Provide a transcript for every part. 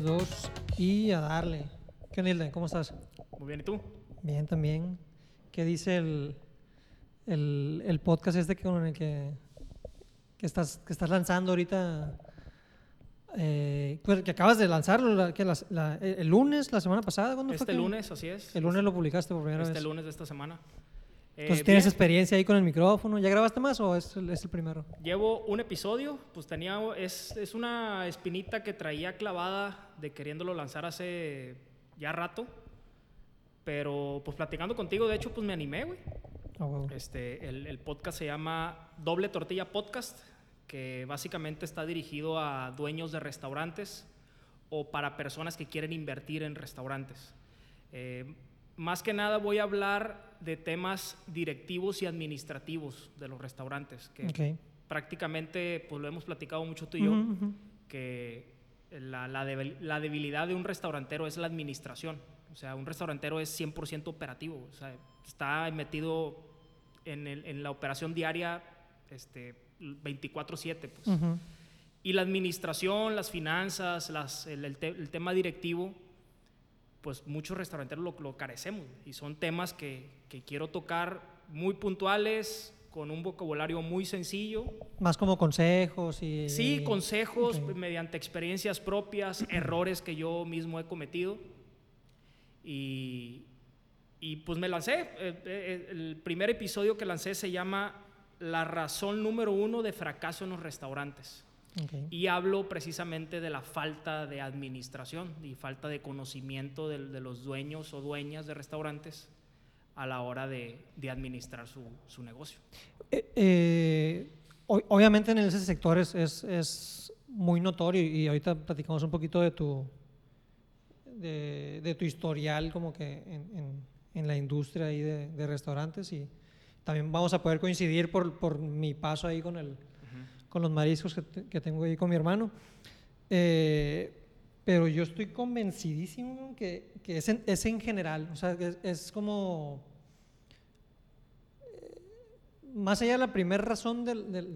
3, 2 y a darle. ¿Qué onda? ¿Cómo estás? Muy bien, ¿y tú? Bien, también. ¿Qué dice el, el, el podcast este que, con el que, que, estás, que estás lanzando ahorita? Eh, pues, que acabas de lanzarlo la- que las- la- el lunes, la semana pasada. ¿cuándo fue Este que- lunes, así es. El lunes lo publicaste por primera Este vez. lunes de esta semana. Eh, Entonces, ¿tienes bien, experiencia ahí con el micrófono? ¿Ya grabaste más o es, el- es el primero? Llevo un episodio, pues tenía, es, es una espinita que traía clavada de queriéndolo lanzar hace ya rato, pero pues platicando contigo, de hecho, pues me animé, güey. Ah, huevo. Este, el, el podcast se llama Doble Tortilla Podcast, que básicamente está dirigido a dueños de restaurantes o para personas que quieren invertir en restaurantes. Eh, más que nada voy a hablar de temas directivos y administrativos de los restaurantes, que prácticamente pues lo hemos platicado mucho tú y yo, que la, la debil- la debilidad de un restaurantero es la administración. O sea, un restaurantero es 100% operativo. O sea, está metido en, el- en la operación diaria este, 24/7. Pues. Y la administración, las finanzas, las- el, el te- el tema directivo, pues muchos restauranteros lo, lo carecemos. Y son temas que, que quiero tocar muy puntuales, con un vocabulario muy sencillo, Más como consejos y... Sí, consejos mediante experiencias propias, errores que yo mismo he cometido. Y, y pues me lancé. Eh, eh, El primer episodio que lancé se llama La razón número uno de fracaso en los restaurantes. Ok. Y hablo precisamente de la falta de administración y falta de conocimiento de, de los dueños o dueñas de restaurantes a la hora de, de administrar su, su negocio. Eh, eh, obviamente en ese sector es, es, es muy notorio y ahorita platicamos un poquito de tu, de, de tu historial como que en, en- en la industria ahí de, de restaurantes y también vamos a poder coincidir por, por mi paso ahí con, el, con los mariscos que, te- que tengo ahí con mi hermano. Eh, pero yo estoy convencidísimo que, que es, en, en general, o sea, es, como más allá de la primera razón del, del-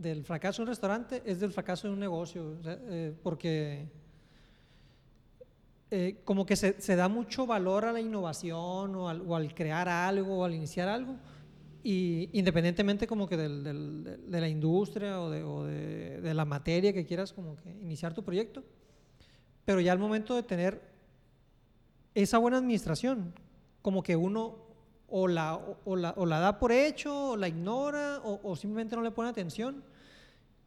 del- fracaso de un restaurante, es del fracaso de un negocio. eh, porque eh, como que se, se da mucho valor a la innovación o al, o al crear algo o al iniciar algo. Y independientemente como que del- del- de, la industria o, de, o de- de la materia que quieras como que iniciar tu proyecto. Pero ya al momento de tener esa buena administración, como que uno o la, o, la, o la da por hecho, o la ignora, o simplemente no le pone atención.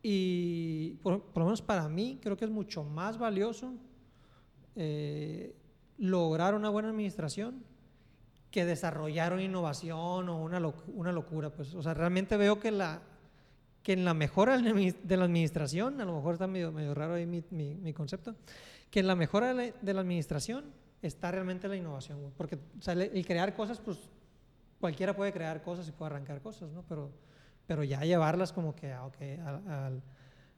Y por, por lo menos para mí creo que es mucho más valioso eh, lograr una buena administración que desarrollar una innovación o una, loc- una locura. Pues. O sea, realmente veo que, la, que en la mejora de la administración, a lo mejor está medio, medio raro ahí mi, mi- mi concepto, que en la mejora de la, administración está realmente la innovación. Porque o sea, el, crear cosas, pues cualquiera puede crear cosas y puede arrancar cosas, ¿no? Pero, pero ya llevarlas como que ah, ok, al, al-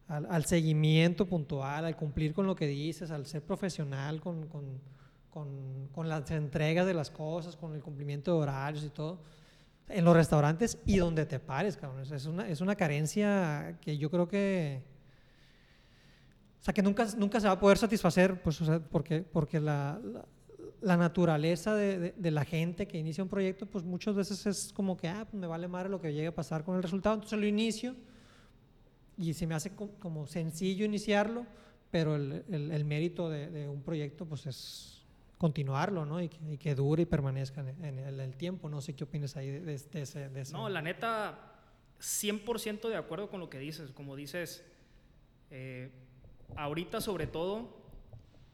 al- al seguimiento puntual, al cumplir con lo que dices, al ser profesional con, con- con- con las entregas de las cosas, con el cumplimiento de horarios y todo. En los restaurantes y donde te pares, cabrón. Es- una, es una carencia que yo creo que... O sea, que nunca, nunca se va a poder satisfacer, pues, o sea, porque, porque la, la- la naturaleza de, de- de la gente que inicia un proyecto, pues muchas veces es como que, ah, pues me vale madre lo que llegue a pasar con el resultado, entonces lo inicio y se me hace co- como sencillo iniciarlo, pero el, el- el mérito de, de un proyecto, pues es continuarlo, ¿no? Y que, y que dure y permanezca en, en el, el tiempo. No sé qué opinas ahí de, de- de ese... de ese- No, la neta, 100% de acuerdo con lo que dices. Como dices, eh, ahorita sobre todo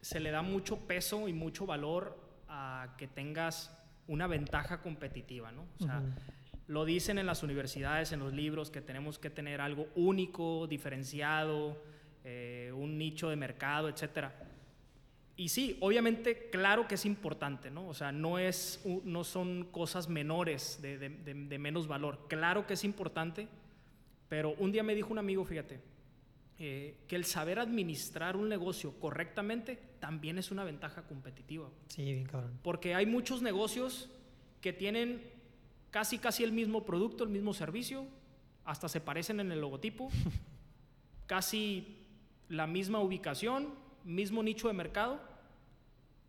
se le da mucho peso y mucho valor a que tengas una ventaja competitiva, ¿no? O sea, lo dicen en las universidades, en los libros, que tenemos que tener algo único, diferenciado, eh, un nicho de mercado, etcétera. Y sí, obviamente, claro que es importante, ¿no? O sea, no, es, no son cosas menores de, de- de- de menos valor. Claro que es importante, pero un día me dijo un amigo, fíjate, eh, que el saber administrar un negocio correctamente también es una ventaja competitiva. Sí, bien cabrón. Porque hay muchos negocios que tienen casi, casi el mismo producto, el mismo servicio, hasta se parecen en el logotipo, casi la misma ubicación, mismo nicho de mercado,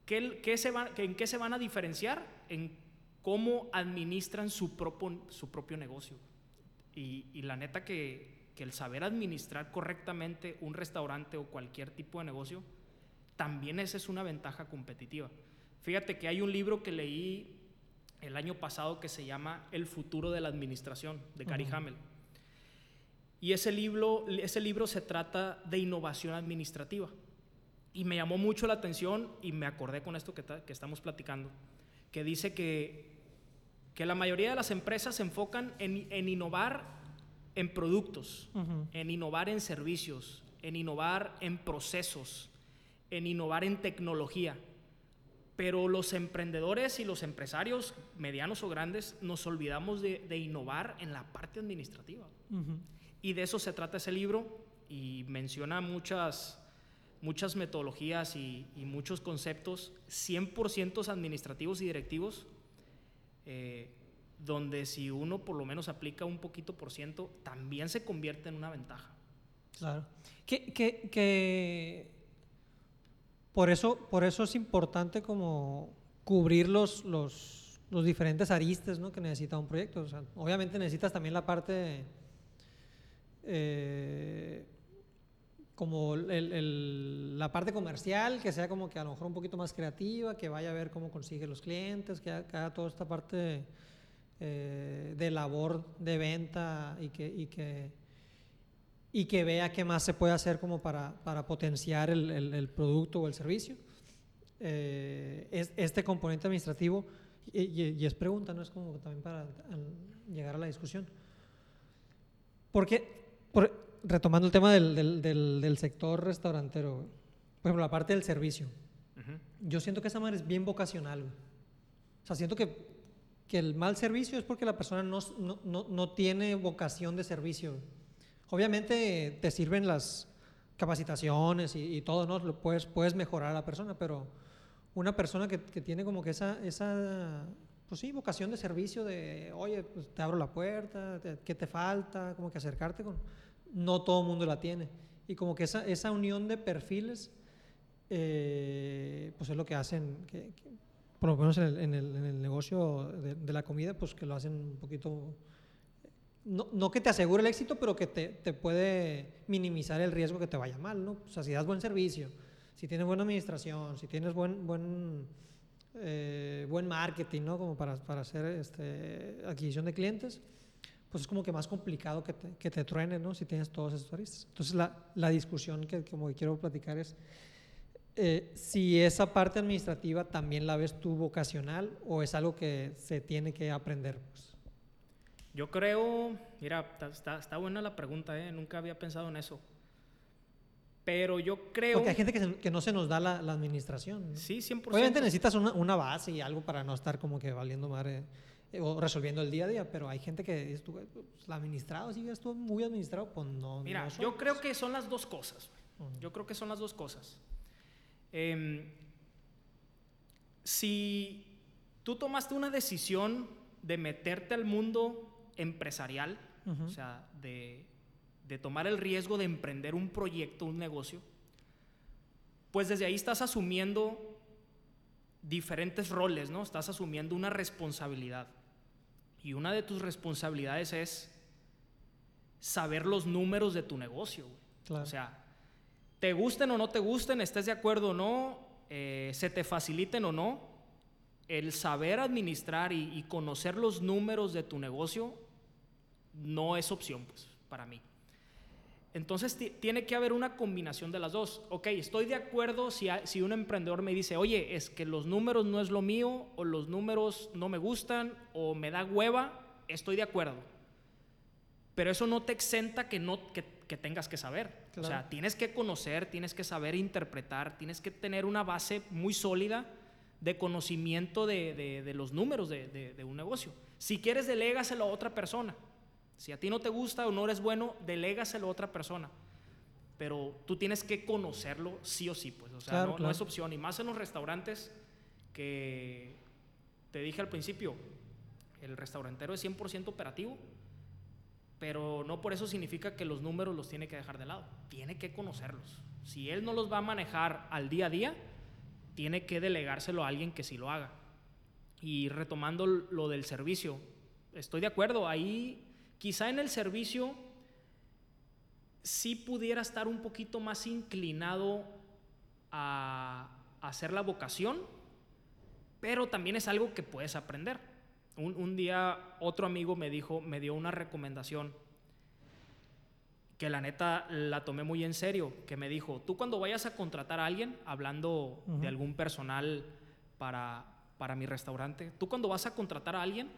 ¿qué, se ¿en qué se van a diferenciar? En cómo administran su propio, su propio negocio. Y, y la neta que, que el saber administrar correctamente un restaurante o cualquier tipo de negocio, también esa es una ventaja competitiva. Fíjate que hay un libro que leí el año pasado que se llama El futuro de la administración, de Gary Hamel. Y ese libro, ese libro se trata de innovación administrativa. Y me llamó mucho la atención y me acordé con esto que, que estamos platicando, que dice que, que, la mayoría de las empresas se enfocan en, en innovar en productos, en innovar en servicios, en innovar en procesos, en innovar en tecnología. Pero los emprendedores y los empresarios, medianos o grandes, nos olvidamos de, de innovar en la parte administrativa. Y de eso se trata ese libro y menciona muchas, muchas metodologías y, muchos conceptos 100% administrativos y directivos, eh, donde si uno por lo menos aplica un poquito por ciento, también se convierte en una ventaja. Claro. Que, que, por, eso, por eso es importante como cubrir los, los, los diferentes aristes ¿no? que necesita un proyecto. obviamente necesitas también la parte eh, como la parte comercial, que sea como que a lo mejor un poquito más creativa, que vaya a ver cómo consigue los clientes, que haga, toda esta parte eh, de labor de venta y que, y que, y que vea qué más se puede hacer como para, para potenciar el, el, producto o el servicio. Eh, es, este componente administrativo, y, es pregunta, no es como también para llegar a la discusión. Porque retomando el tema del, del, del, sector restaurantero, por ejemplo, la parte del servicio. Yo siento que esa madre es bien vocacional. O sea, siento que, que, el mal servicio es porque la persona no, no, no, tiene vocación de servicio. Obviamente te sirven las capacitaciones y, y, todo, ¿no? Lo puedes, puedes mejorar a la persona, pero una persona que, que tiene como que esa, esa pues sí, vocación de servicio, de, oye, pues te abro la puerta, ¿qué te falta? Como que acercarte con... No todo el mundo la tiene. Y como que esa, esa unión de perfiles, eh, pues es lo que hacen, que, por lo menos en el, en el, en el negocio de, la comida, pues que lo hacen un poquito... No, no que te asegure el éxito, pero que te, te, puede minimizar el riesgo que te vaya mal, ¿no? O sea, si das buen servicio, si tienes buena administración, si tienes buen... buen eh, buen marketing, ¿no? Como para, para hacer este, adquisición de clientes, pues es como que más complicado que te, que te truene, ¿no? Si tienes todos esos aristas. Entonces, la, la discusión que como que quiero platicar es eh, si esa parte administrativa también la ves tú vocacional o es algo que se tiene que aprender. Pues. Yo creo, mira, está, está buena la pregunta, ¿eh? Nunca había pensado en eso. Pero yo creo... Porque hay gente que, que no se nos da la, la administración. Sí, 100%. Obviamente necesitas una, una, base y algo para no estar como que valiendo madre o resolviendo el día a día, pero hay gente que estuvo, pues, administrado, si estuvo muy administrado, pues no. Mira, yo creo que son las dos cosas. Yo creo que son las dos cosas. Eh, si tú tomaste una decisión de meterte al mundo empresarial, uh -huh. o sea, de de tomar el riesgo de emprender un proyecto, un negocio, pues desde ahí estás asumiendo diferentes roles, ¿no? Estás asumiendo una responsabilidad. Y una de tus responsabilidades es saber los números de tu negocio. O sea, te gusten o no te gusten, estés de acuerdo o no, eh, se te faciliten o no, el saber administrar y, y, conocer los números de tu negocio no es opción, pues, para mí. Entonces tiene que haber una combinación de las dos. Ok, estoy de acuerdo si, si un emprendedor me dice, oye, es que los números no es lo mío, o los números no me gustan, o me da hueva, estoy de acuerdo. Pero eso no te exenta que, no, que, que tengas que saber. Claro. O sea, tienes que conocer, tienes que saber interpretar, tienes que tener una base muy sólida de conocimiento de, de, de los números de, de, un negocio. Si quieres, delégaselo a otra persona. Si a ti no te gusta o no eres bueno, delégaselo a otra persona. Pero tú tienes que conocerlo sí o sí, pues. O sea, claro, no, claro. no, es opción. Y más en los restaurantes que te dije al principio, el restaurantero es 100% operativo. pero no por eso significa que los números los tiene que dejar de lado. Tiene que conocerlos. Si él no los va a manejar al día a día, tiene que delegárselo a alguien que sí lo haga. Y retomando lo del servicio, estoy de acuerdo, ahí quizá en el servicio sí pudiera estar un poquito más inclinado a, hacer la vocación, pero también es algo que puedes aprender. Un, un, día otro amigo me dijo, me dio una recomendación que la neta la tomé muy en serio, que me dijo, tú cuando vayas a contratar a alguien, hablando de algún personal para, para mi restaurante, tú cuando vas a contratar a alguien,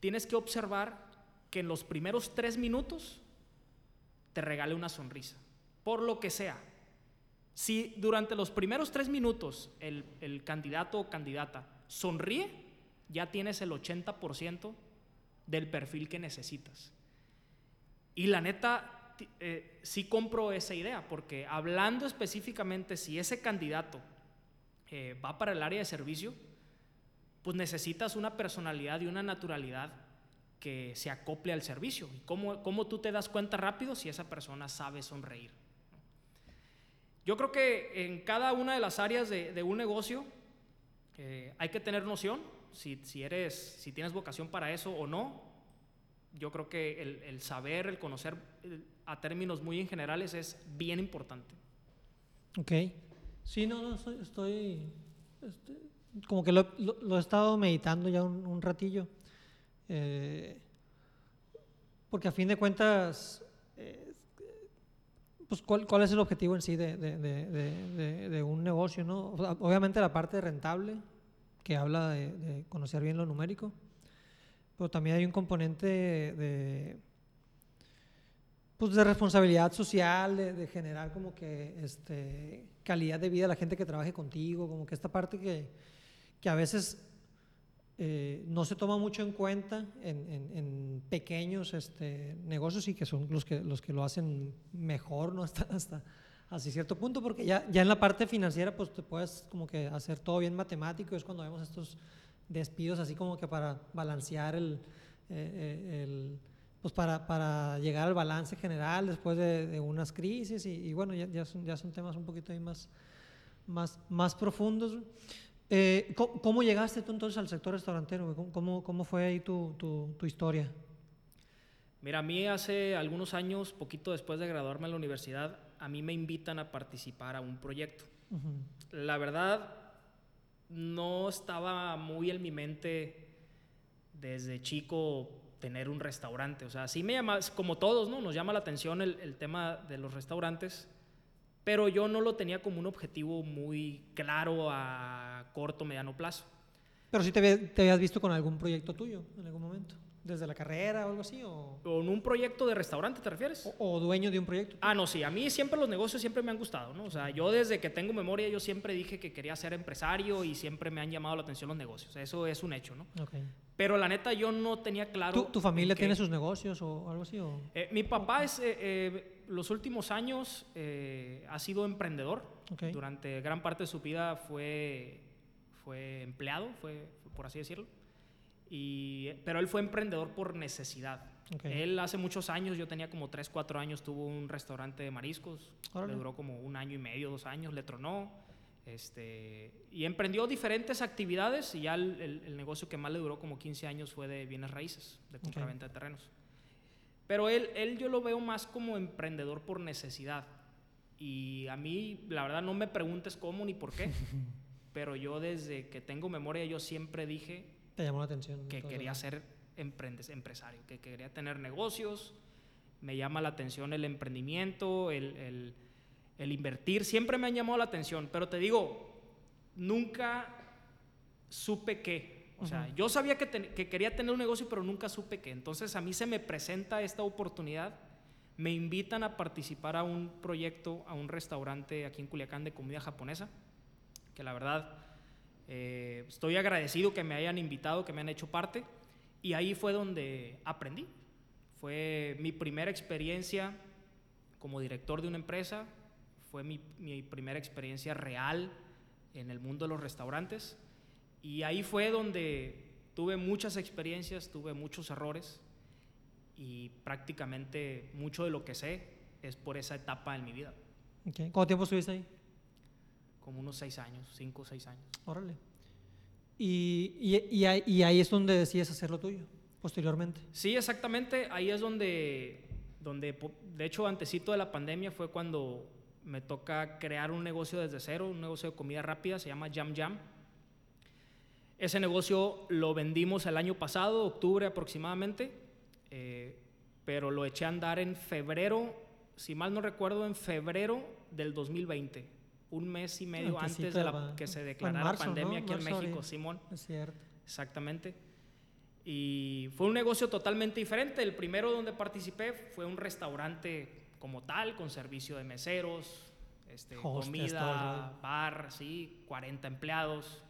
tienes que observar que en los primeros tres minutos te regale una sonrisa, por lo que sea. Si durante los primeros tres minutos el, el candidato o candidata sonríe, ya tienes el 80% del perfil que necesitas. Y la neta, eh, sí compro esa idea, porque hablando específicamente, si ese candidato eh, va para el área de servicio, pues necesitas una personalidad y una naturalidad que se acople al servicio. ¿Y cómo, cómo tú te das cuenta rápido si esa persona sabe sonreír? Yo creo que en cada una de las áreas de, un negocio eh, hay que tener noción si, si, eres, si tienes vocación para eso o no. Yo creo que el, el saber, el conocer a términos muy en generales es bien importante. Ok. Sí, no, no, estoy, este, como que lo, lo, he estado meditando ya un, ratillo. Eh, porque a fin de cuentas, eh, pues ¿cuál, ¿cuál, es el objetivo en sí de, de, de, de un negocio? ¿no? obviamente la parte rentable, que habla de, conocer bien lo numérico, pero también hay un componente de, pues de responsabilidad social, de, generar como que este, calidad de vida a la gente que trabaje contigo, como que esta parte que, que a veces eh, no se toma mucho en cuenta en, pequeños este, negocios y que son los que, los que lo hacen mejor, ¿no? Hasta, hasta así cierto punto, porque ya, ya en la parte financiera pues te puedes como que hacer todo bien matemático, es cuando vemos estos despidos así como que para balancear el, eh, eh, el pues para, para, llegar al balance general después de, unas crisis y, bueno, ya, ya, son, ya son temas un poquito más, más, más profundos. Eh, ¿cómo, llegaste tú entonces al sector restaurantero? ¿Cómo, cómo fue ahí tu, tu, tu, historia? Mira, a mí hace algunos años, poquito después de graduarme en la universidad, a mí me invitan a participar a un proyecto. La verdad, no estaba muy en mi mente desde chico tener un restaurante. O sea, sí me llama, como todos, ¿no? Nos llama la atención el, tema de los restaurantes, pero yo no lo tenía como un objetivo muy claro a corto, mediano plazo. Pero sí te, te habías visto con algún proyecto tuyo en algún momento. ¿Desde la carrera o algo así? O, ¿Con un proyecto de restaurante te refieres? O, dueño de un proyecto? Ah, no, sí. A mí siempre los negocios siempre me han gustado, ¿no? O sea, yo desde que tengo memoria yo siempre dije que quería ser empresario y siempre me han llamado la atención los negocios. Eso es un hecho, ¿no? Ok. Pero la neta yo no tenía claro... ¿Tu, familia tiene sus negocios o algo así? Eh, mi papá es, eh, eh, los últimos años ha sido emprendedor. Durante gran parte de su vida fue, fue empleado, fue, por así decirlo. Y, pero él fue emprendedor por necesidad. Él hace muchos años, yo tenía como 3, 4 años, tuvo un restaurante de mariscos. Le duró como un año y medio, dos años, le tronó. Este, y emprendió diferentes actividades y ya el, negocio que más le duró como 15 años fue de bienes raíces, de compra-venta de terrenos. Pero él, él yo lo veo más como emprendedor por necesidad. Y a mí, la verdad, no me preguntes cómo ni por qué, pero yo desde que tengo memoria, yo siempre dije Te llamó la atención, que quería ser empresario, que quería tener negocios. Me llama la atención el emprendimiento, el, el el invertir, siempre me ha llamado la atención, pero te digo, nunca supe qué. O sea, yo sabía que, que, quería tener un negocio, pero nunca supe qué. Entonces a mí se me presenta esta oportunidad, me invitan a participar a un proyecto, a un restaurante aquí en Culiacán de comida japonesa, que la verdad eh, estoy agradecido que me hayan invitado, que me han hecho parte, y ahí fue donde aprendí. Fue mi primera experiencia como director de una empresa, fue mi, primera experiencia real en el mundo de los restaurantes. Y ahí fue donde tuve muchas experiencias, tuve muchos errores. y prácticamente mucho de lo que sé es por esa etapa en mi vida. Okay. ¿Cuánto tiempo estuviste ahí? Como unos seis años, cinco o seis años. Órale. Y, y, y, ahí, y, ahí, es donde decides hacer lo tuyo, posteriormente. Sí, exactamente. Ahí es donde, donde, de hecho, antesito de la pandemia fue cuando me toca crear un negocio desde cero, un negocio de comida rápida, se llama Jam Jam. Ese negocio lo vendimos el año pasado, octubre aproximadamente, eh, pero lo eché a andar en febrero, si mal no recuerdo, en febrero del 2020, un mes y medio antes de la, que se declarara la pandemia aquí en México, Simón. Es cierto. Exactamente. Y fue un negocio totalmente diferente. El primero donde participé fue un restaurante como tal, con servicio de meseros, este, comida, bar, sí, 40 empleados.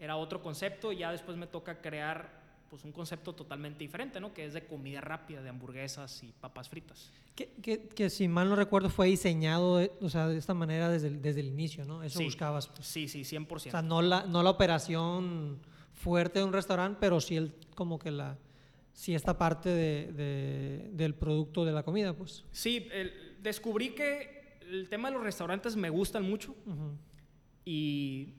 Era otro concepto y ya después me toca crear pues un concepto totalmente diferente, ¿no? Que es de comida rápida, de hamburguesas y papas fritas. Que, que, que si mal no recuerdo fue diseñado, de, o sea, de esta manera desde el, desde el inicio, ¿no? Eso sí, buscabas. Pues. Sí, sí, 100%. O sea, no la, no la operación fuerte de un restaurante, pero sí el, como que la, sí esta parte de, de, del producto de la comida, pues. Sí, el, descubrí que el tema de los restaurantes me gustan mucho uh -huh. y,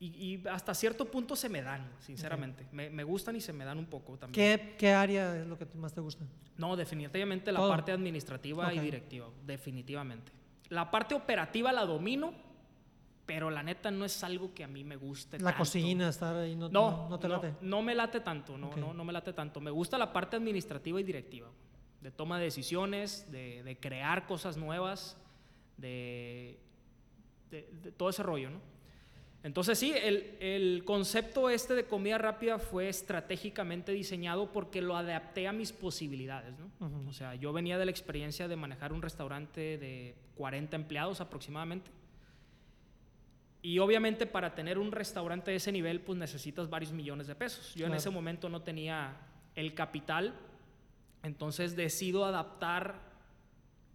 y, y, hasta cierto punto se me dan, sinceramente. Okay. Me, me, gustan y se me dan un poco también. ¿Qué, qué área es lo que más te gusta? No, definitivamente la Todo. parte administrativa okay. y directiva, definitivamente. La parte operativa la domino, pero la neta no es algo que a mí me guste. La tanto. cocina, estar ahí, no, no, no, no te late. No, me late tanto, no, okay. no, no me late tanto. Me gusta la parte administrativa y directiva, de toma de decisiones, de, de crear cosas nuevas, de, de, de, todo ese rollo, ¿no? Entonces sí, el, el, concepto este de comida rápida fue estratégicamente diseñado porque lo adapté a mis posibilidades, ¿no? Uh -huh. O sea, yo venía de la experiencia de manejar un restaurante de 40 empleados aproximadamente y obviamente para tener un restaurante de ese nivel, pues necesitas varios millones de pesos. Yo claro. en ese momento no tenía el capital, entonces decido adaptar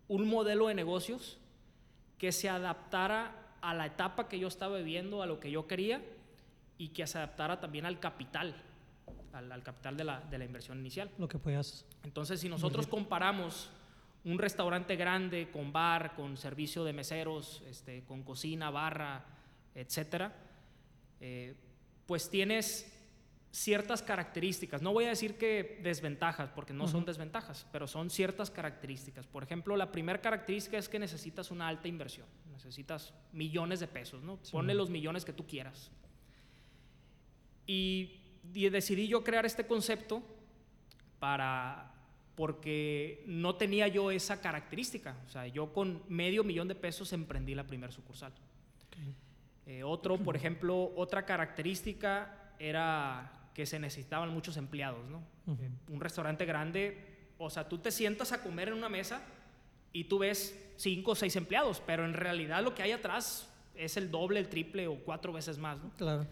un modelo de negocios que se adaptara a la etapa que yo estaba viviendo, a lo que yo quería y que se adaptara también al capital, al, al capital de la, de la, inversión inicial. Lo que puedas. Entonces, si nosotros comparamos un restaurante grande con bar, con servicio de meseros, este, con cocina, barra, etcétera, eh, pues tienes ciertas características. No voy a decir que desventajas, porque no uh -huh. son desventajas, pero son ciertas características. Por ejemplo, la primera característica es que necesitas una alta inversión. Necesitas millones de pesos, ¿no? Sí. Ponle los millones que tú quieras. Y, y decidí yo crear este concepto para porque no tenía yo esa característica. O sea, yo con medio millón de pesos emprendí la primera sucursal. Okay. Eh, otro, por ejemplo, otra característica era que se necesitaban muchos empleados, ¿no? Uh -huh. eh, un restaurante grande, o sea, tú te sientas a comer en una mesa y tú ves cinco o seis empleados, pero en realidad lo que hay atrás es el doble, el triple o cuatro veces más, ¿no? Claro.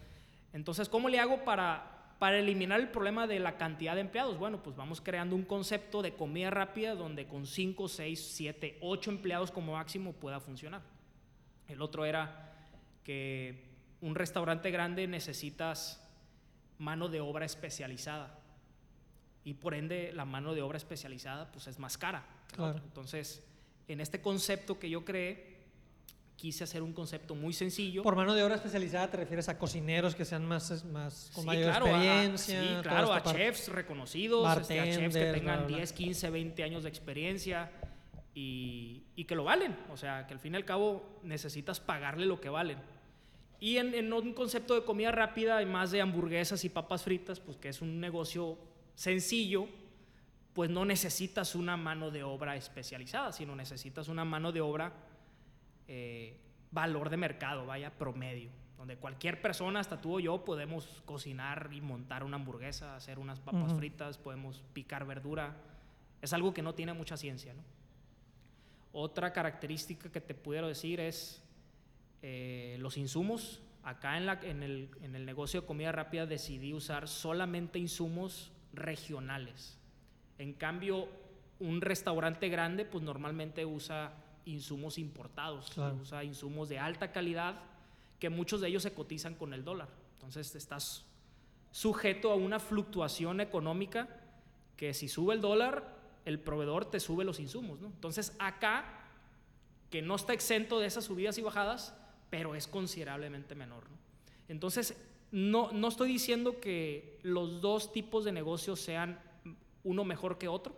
Entonces, ¿cómo le hago para, para eliminar el problema de la cantidad de empleados? Bueno, pues vamos creando un concepto de comida rápida donde con cinco, seis, siete, ocho empleados como máximo pueda funcionar. El otro era que un restaurante grande necesitas mano de obra especializada y por ende la mano de obra especializada pues es más cara. Claro. Entonces, en este concepto que yo creé, quise hacer un concepto muy sencillo. Por mano de obra especializada te refieres a cocineros que sean más, más con sí, mayor claro, experiencia. A, sí, claro, a chefs reconocidos, este, a chefs que tengan bla, bla. 10, 15, 20 años de experiencia y, y que lo valen. O sea, que al fin y al cabo necesitas pagarle lo que valen. Y en, en, un concepto de comida rápida, y más de hamburguesas y papas fritas, pues que es un negocio sencillo, pues no necesitas una mano de obra especializada, sino necesitas una mano de obra eh, valor de mercado, vaya, promedio, donde cualquier persona, hasta tú o yo, podemos cocinar y montar una hamburguesa, hacer unas papas uh -huh. fritas, podemos picar verdura. Es algo que no tiene mucha ciencia, ¿no? Otra característica que te pudiera decir es eh, los insumos. Acá en, la, en, el, en, el, negocio de comida rápida decidí usar solamente insumos regionales. En cambio, un restaurante grande, pues normalmente usa insumos importados, claro. usa insumos de alta calidad, que muchos de ellos se cotizan con el dólar. Entonces estás sujeto a una fluctuación económica que si sube el dólar, el proveedor te sube los insumos, ¿no? Entonces acá, que no está exento de esas subidas y bajadas, pero es considerablemente menor, ¿no? Entonces, no, no estoy diciendo que los dos tipos de negocios sean uno mejor que otro,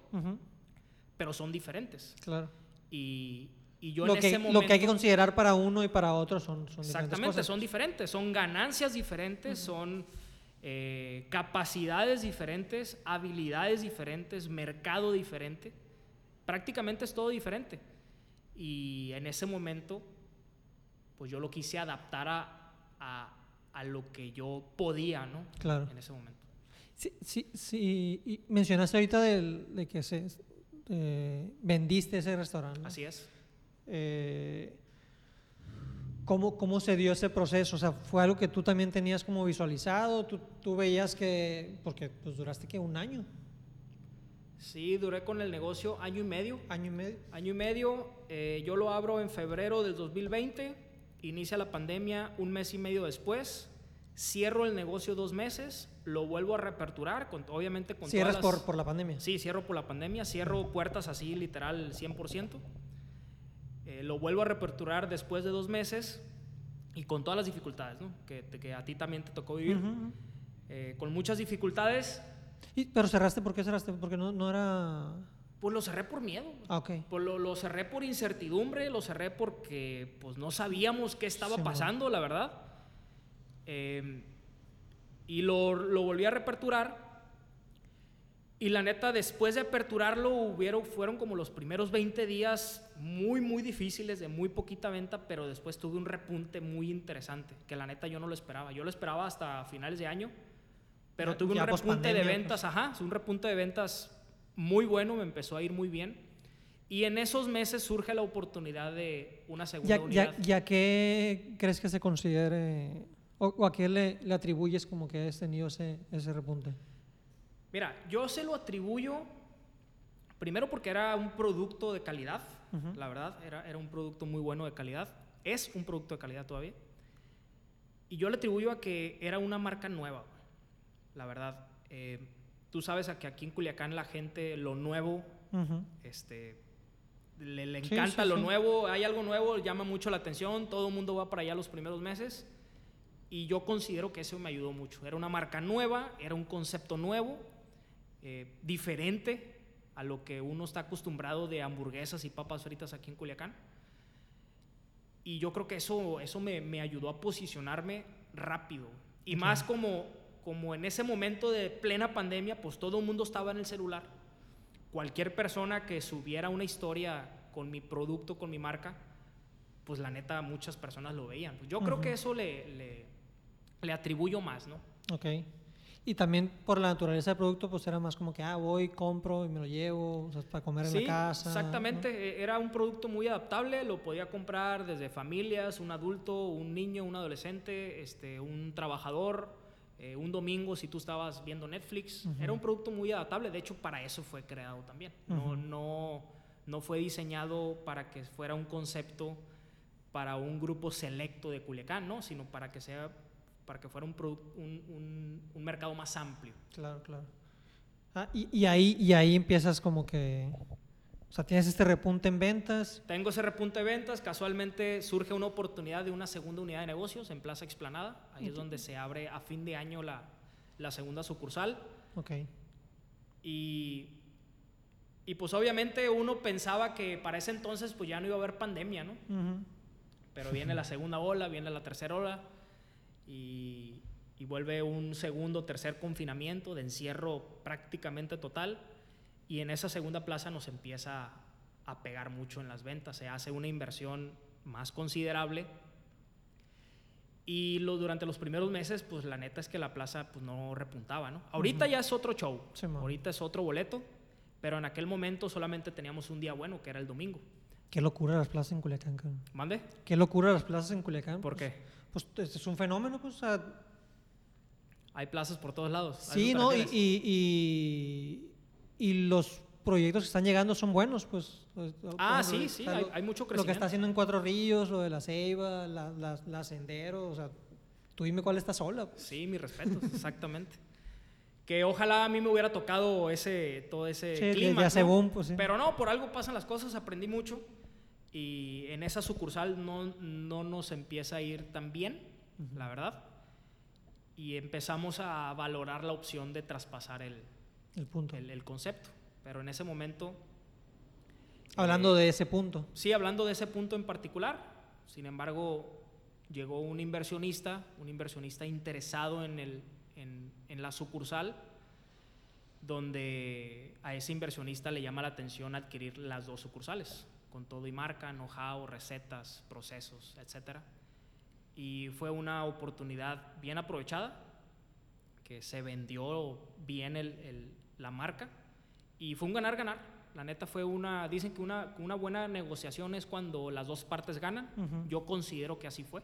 pero son diferentes. Claro. Y, y yo Lo en que, ese lo momento... que hay que considerar para uno y para otro son, son diferentes Exactamente, cosas. son diferentes, son ganancias diferentes, son eh, capacidades diferentes, habilidades diferentes, mercado diferente. Prácticamente es todo diferente. Y en ese momento, pues yo lo quise adaptar a, a- a lo que yo podía, ¿no? Claro. En ese momento. Sí, sí, sí, y mencionaste ahorita del- de que se, eh, vendiste ese restaurante. ¿no? Así es. Eh, ¿cómo, ¿Cómo se dio ese proceso? O sea, ¿fue algo que tú también tenías como visualizado? ¿Tú, tú veías que, porque pues duraste que un año, Sí, duré con el negocio año y medio. año y medio? Año y medio, eh, yo lo abro en febrero del 2020, inicia la pandemia un mes y medio después, cierro el negocio dos meses, lo vuelvo a reaperturar, con, obviamente con Cierras todas las- por, por la pandemia. Sí, cierro por la pandemia, cierro puertas así literal 100%. Eh, lo vuelvo a reaperturar después de dos meses y con todas las dificultades, ¿no? que, que a ti también te tocó vivir. Ujú, ujú. Eh, con muchas dificultades, Y- pero cerraste, ¿por qué cerraste? Porque no, no era... pues lo cerré por miedo. Ah, ok. Pues lo, lo cerré por incertidumbre, lo cerré porque pues no sabíamos qué estaba Sí, pasando, la verdad. Eh, y lo, lo volví a reaperturar. Y la neta, después de aperturarlo, hubieron, fueron como los primeros 20 días muy, muy difíciles, de muy poquita venta, pero después tuve un repunte muy interesante, que la neta yo no lo esperaba. Yo lo esperaba hasta finales de año, pero Ya- tuve un repunte de pues. ventas, ajá, un repunte de ventas muy bueno, me empezó a ir muy bien. Y en esos meses surge la oportunidad de una segunda ¿Ya, unidad. ya, ya qué crees que se considere, o, o a qué le, le atribuyes como que has tenido ese, ese repunte? Mira, yo se lo atribuyo primero porque era un producto de calidad, la verdad, era, era un producto muy bueno de calidad, es un producto de calidad todavía. Y yo le atribuyo a que era una marca nueva, la verdad. Eh, tú sabes a que aquí en Culiacán la gente, lo nuevo, este, le, le Sí, encanta sí, lo sí. nuevo, hay algo nuevo, llama mucho la atención, todo el mundo va para allá los primeros meses y yo considero que eso me ayudó mucho. Era una marca nueva, era un concepto nuevo, eh, diferente a lo que uno está acostumbrado de hamburguesas y papas fritas aquí en Culiacán. Y yo creo que eso, eso me, me ayudó a posicionarme rápido. Y Ok. más como, como en ese momento de plena pandemia, pues todo el mundo estaba en el celular. Cualquier persona que subiera una historia con mi producto, con mi marca, pues la neta muchas personas lo veían. Pues yo creo Ujú. que eso le, le, le atribuyo más, ¿no? Ok. Y también por la naturaleza del producto, pues era más como que, ah, voy, compro y me lo llevo, o sea, para comer en Sí, la casa. exactamente. eh, Era un producto muy adaptable, lo podía comprar desde familias, un adulto, un niño, un adolescente, este, un trabajador, eh, un domingo si tú estabas viendo Netflix. Era un producto muy adaptable, de hecho para eso fue creado también. No, no, no fue diseñado para que fuera un concepto para un grupo selecto de Culiacán, ¿no? sino para que sea para que fuera un, un, un- un mercado más amplio. Claro, claro. Ah, y, y ahí, y ahí empiezas como que, o sea, tienes este repunte en ventas. Tengo ese repunte de ventas, casualmente surge una oportunidad de una segunda unidad de negocios en Plaza Explanada, ahí es donde se abre a fin de año la, la segunda sucursal Ok. y, y pues obviamente uno pensaba que para ese entonces pues ya no iba a haber pandemia, ¿no? Ujú. Pero viene la segunda ola, viene la tercera ola y, y vuelve un segundo, tercer confinamiento de encierro prácticamente total. Y en esa segunda plaza nos empieza a pegar mucho en las ventas, se hace una inversión más considerable. Y lo, durante los primeros meses, pues la neta es que la plaza pues, no repuntaba, ¿no? Ahorita ya es otro show, Sí, ahorita es otro boleto, pero en aquel momento solamente teníamos un día bueno, que era el domingo. Qué locura las plazas en Culiacán, cabrón. ¿Mande? Qué locura las plazas en Culiacán. ¿Por pues, qué? Pues este es un fenómeno, pues, o sea, Hay plazas por todos lados. ¿a sí, ¿no? Y, y, y, y los proyectos que están llegando son buenos, pues. pues, Ah, sí, sí, hay, lo- hay mucho Lo que crecimiento. está haciendo en Cuatro Ríos, lo de la Ceiba, la, la, la Sendero, o sea, tú dime cuál está sola. pues. Sí, mis respetos, exactamente. Que ojalá a mí me hubiera tocado ese, todo ese Sí, clima. ya ¿no? según, pues, sí. Pero no, por algo pasan las cosas, aprendí mucho. Y en esa sucursal no, no nos empieza a ir tan bien, la verdad. Y empezamos a valorar la opción de traspasar el, El punto. el, el concepto. Pero en ese momento, Hablando eh, de ese punto. sí, hablando de ese punto en particular, sin embargo, llegó un inversionista, un inversionista interesado en, el, en, en la sucursal, donde a ese inversionista le llama la atención adquirir las dos sucursales, con todo y marca, know-how, recetas, procesos, etc. Y fue una oportunidad bien aprovechada, que se vendió bien el- el- la marca y fue un ganar-ganar. La neta fue una, dicen que una, una buena negociación es cuando las dos partes ganan. Ujú. Yo considero que así fue.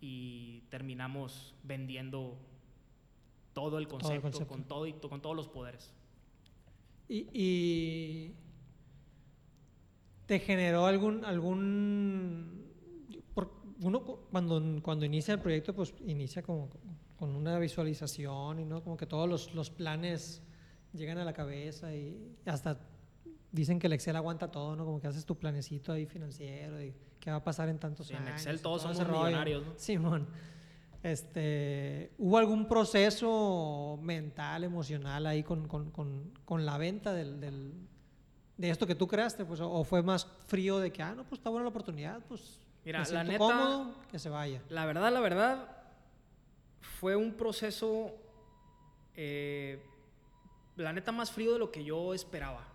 Y terminamos vendiendo todo el concepto, concepto. con todo y con todos los poderes. Y, y te generó algún algún por- uno cu- cuando cuando inicia el proyecto pues inicia como con una visualización y no como que todos los, los planes llegan a la cabeza y hasta dicen que el Excel aguanta todo no como que haces tu planecito ahí financiero y qué va a pasar en tantos Sí, en años Excel todos todo somos millonarios, ¿no? Simón. Este, ¿Hubo algún proceso mental, emocional ahí con, con- con- con la venta del, del- de esto que tú creaste? Pues, o, fue más frío de que, ah, no, pues está buena la oportunidad, pues Mira, me la neta- cómodo, que se vaya. La verdad, la verdad, fue un proceso, eh, la neta, más frío de lo que yo esperaba.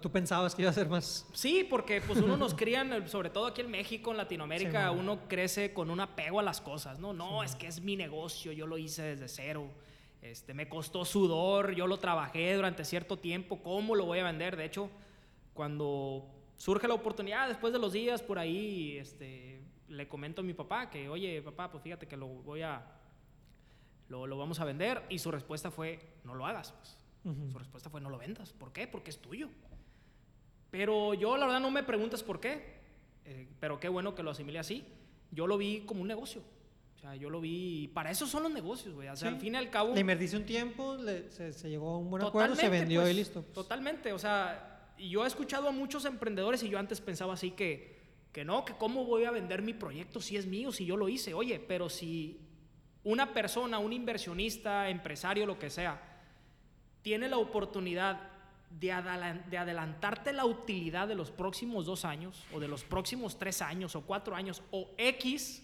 Tú pensabas que iba a ser más... Sí, porque pues uno nos crían, sobre todo aquí en México, en Latinoamérica, Sí, uno crece con un apego a las cosas, ¿no? No, es que es mi negocio, yo lo hice desde cero. Este, me costó sudor, yo lo trabajé durante cierto tiempo, ¿cómo lo voy a vender? De hecho, cuando surge la oportunidad, después de los días por ahí, este, le comento a mi papá que, oye, papá, pues fíjate que lo voy a, lo, lo vamos a vender. Y su respuesta fue, no lo hagas. pues. Ujú. Su respuesta fue, no lo vendas. ¿Por qué? Porque es tuyo. Pero yo, la verdad, no me preguntas por qué. eh, pero qué bueno que lo asimile así. Yo lo vi como un negocio. O sea, yo lo vi... Para eso son los negocios, güey. O sea, Sí. al fin y al cabo... Le invertiste un tiempo, le- se, se llegó a un buen acuerdo, se vendió pues, y listo. pues. Totalmente, o sea, y yo he escuchado a muchos emprendedores y yo antes pensaba así que, que no, que cómo voy a vender mi proyecto si es mío, si yo lo hice. Oye, pero si una persona, un inversionista, empresario, lo que sea, tiene la oportunidad de, adelantarte la utilidad de los próximos dos años, o de los próximos tres años, o cuatro años, o X,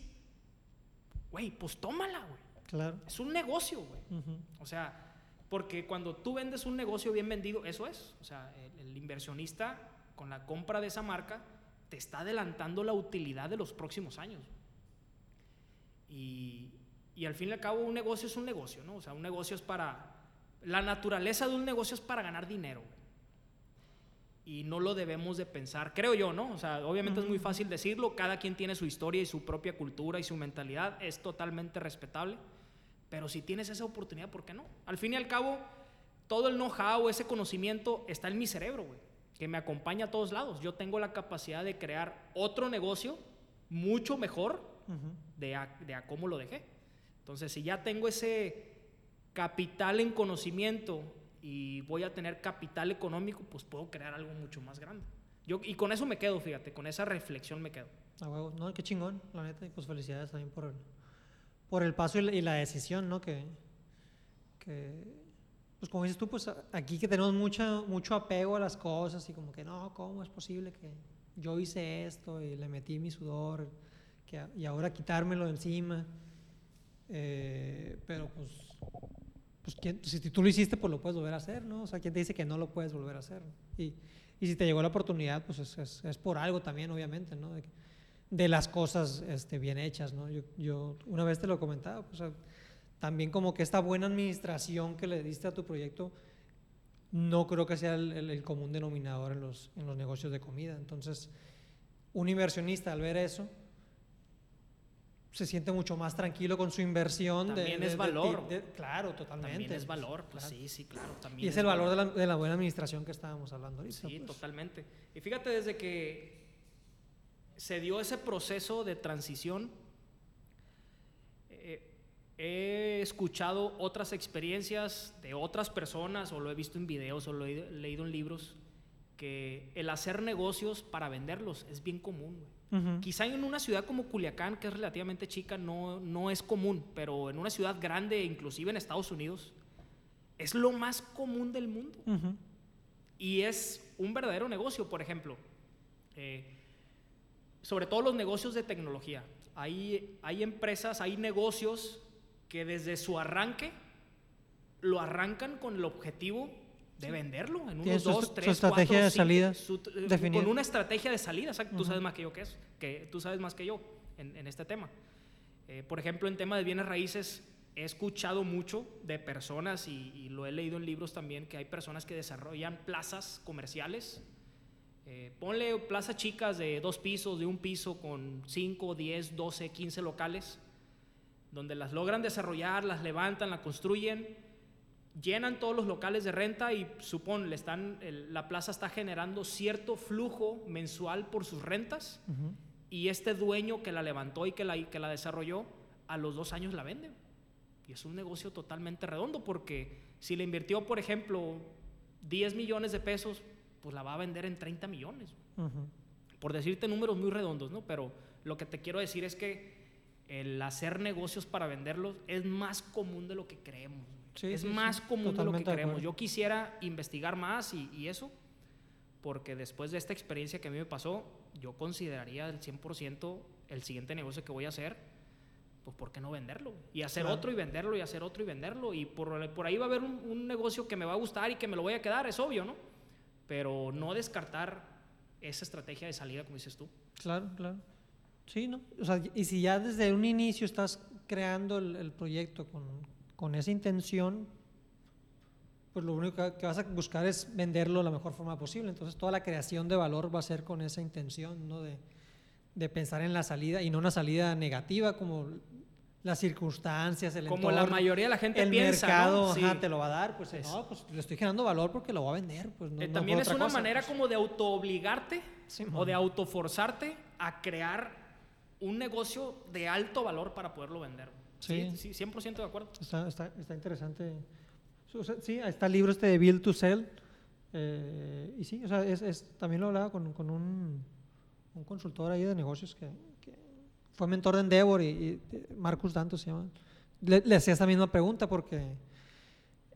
güey, pues tómala, güey. Claro. Es un negocio, güey. O sea, porque cuando tú vendes un negocio bien vendido, eso es. O sea, el, el inversionista con la compra de esa marca te está adelantando la utilidad de los próximos años. Y, y al fin y al cabo un negocio es un negocio, ¿no? O sea, un negocio es para... La naturaleza de un negocio es para ganar dinero. Y no lo debemos de pensar, creo yo, ¿no? O sea, obviamente es muy fácil decirlo, cada quien tiene su historia y su propia cultura y su mentalidad, es totalmente respetable. Pero si tienes esa oportunidad, ¿por qué no? Al fin y al cabo, todo el know-how, ese conocimiento está en mi cerebro, güey, que me acompaña a todos lados. Yo tengo la capacidad de crear otro negocio mucho mejor de a, de a cómo lo dejé. Entonces, si ya tengo ese capital en conocimiento y voy a tener capital económico, pues puedo crear algo mucho más grande. Yo, y con eso me quedo, fíjate, con esa reflexión me quedo. Huevo. No, qué chingón, la neta. Y pues felicidades también por por el paso y la, decisión, ¿no? Que, que, pues como dices tú, pues aquí que tenemos mucha, mucho apego a las cosas y como que no, ¿cómo es posible que yo hice esto y le metí mi sudor que, y ahora quitármelo de encima? Eh, pero pues, pues ¿quién- si tú lo hiciste, pues lo puedes volver a hacer, ¿no? O sea, ¿quién te dice que no lo puedes volver a hacer? Y, y si te llegó la oportunidad, pues es, es- es por algo también, obviamente, ¿no? De, que- de las cosas este, bien hechas, ¿no? Yo, yo una vez te lo comentaba, pues, o sea, también como que esta buena administración que le diste a tu proyecto, no creo que sea el, el- el común denominador en los, en los negocios de comida. Entonces, un inversionista al ver eso, se siente mucho más tranquilo con su inversión. También de- es de- valor. de- claro, totalmente. También es pues, valor, pues claro. sí, sí, claro. También Y es el valor de la, de la buena administración que estábamos hablando ahorita. Sí, pues. totalmente. Y fíjate, desde que se dio ese proceso de transición, eh, he escuchado otras experiencias de otras personas o lo he visto en videos o lo he leído en libros que el hacer negocios para venderlos es bien común. Quizá en una ciudad como Culiacán, que es relativamente chica, no, no es común, pero en una ciudad grande, inclusive en Estados Unidos, es lo más común del mundo. Y es un verdadero negocio, por ejemplo. Eh, sobre todo los negocios de tecnología. Hay, hay empresas, hay negocios que desde su arranque lo arrancan con el objetivo de venderlo en unos dos, tres, estrategia de salida eh, con una estrategia de salida. Tú sabes más que yo que es, que tú sabes más que yo en, este tema. Eh, por ejemplo, en tema de bienes raíces he escuchado mucho de personas y, lo he leído en libros también que hay personas que desarrollan plazas comerciales. Eh, ponle plazas chicas de dos pisos, de un piso con 5, 10, 12, 15 locales donde las logran desarrollar, las levantan, la construyen, llenan todos los locales de renta y supón, le están, la plaza está generando cierto flujo mensual por sus rentas y este dueño que la levantó y que la, que la desarrolló, a los dos años la vende. Y es un negocio totalmente redondo porque si le invirtió, por ejemplo, 10 millones de pesos, pues la va a vender en 30 millones. Por decirte números muy redondos, ¿no? Pero lo que te quiero decir es que el hacer negocios para venderlos es más común de lo que creemos. es más común de lo que creemos. Yo quisiera investigar más y, eso, porque después de esta experiencia que a mí me pasó, yo consideraría el 100% el siguiente negocio que voy a hacer, pues ¿por qué no venderlo? Y hacer otro y venderlo y hacer otro y venderlo. Y por, por ahí va a haber un, un, negocio que me va a gustar y que me lo voy a quedar, es obvio, ¿no? Pero no descartar esa estrategia de salida, como dices tú. Claro, claro. Sí, ¿no? O sea, y si ya desde un inicio estás creando el, proyecto con, con, esa intención, pues lo único que, vas a buscar es venderlo de la mejor forma posible. Entonces toda la creación de valor va a ser con esa intención, ¿no? De, de pensar en la salida y no una salida negativa como las circunstancias, el como la mayoría de la gente el piensa, mercado te lo va a dar, pues no, pues le estoy generando valor porque lo va a vender, pues no, eh, También es una manera pues. como de autoobligarte o de autoforzarte a crear un negocio de alto valor para poderlo vender. Sí, sí, 100% de acuerdo. Está, está, está interesante. Sí, está el libro este de Build to Sell. Eh, y sí, o sea, es, es, también lo hablaba con, con un, un, consultor ahí de negocios que, fue mentor de Endeavor y, Marcus Danto se llama. Le, le hacía esta misma pregunta porque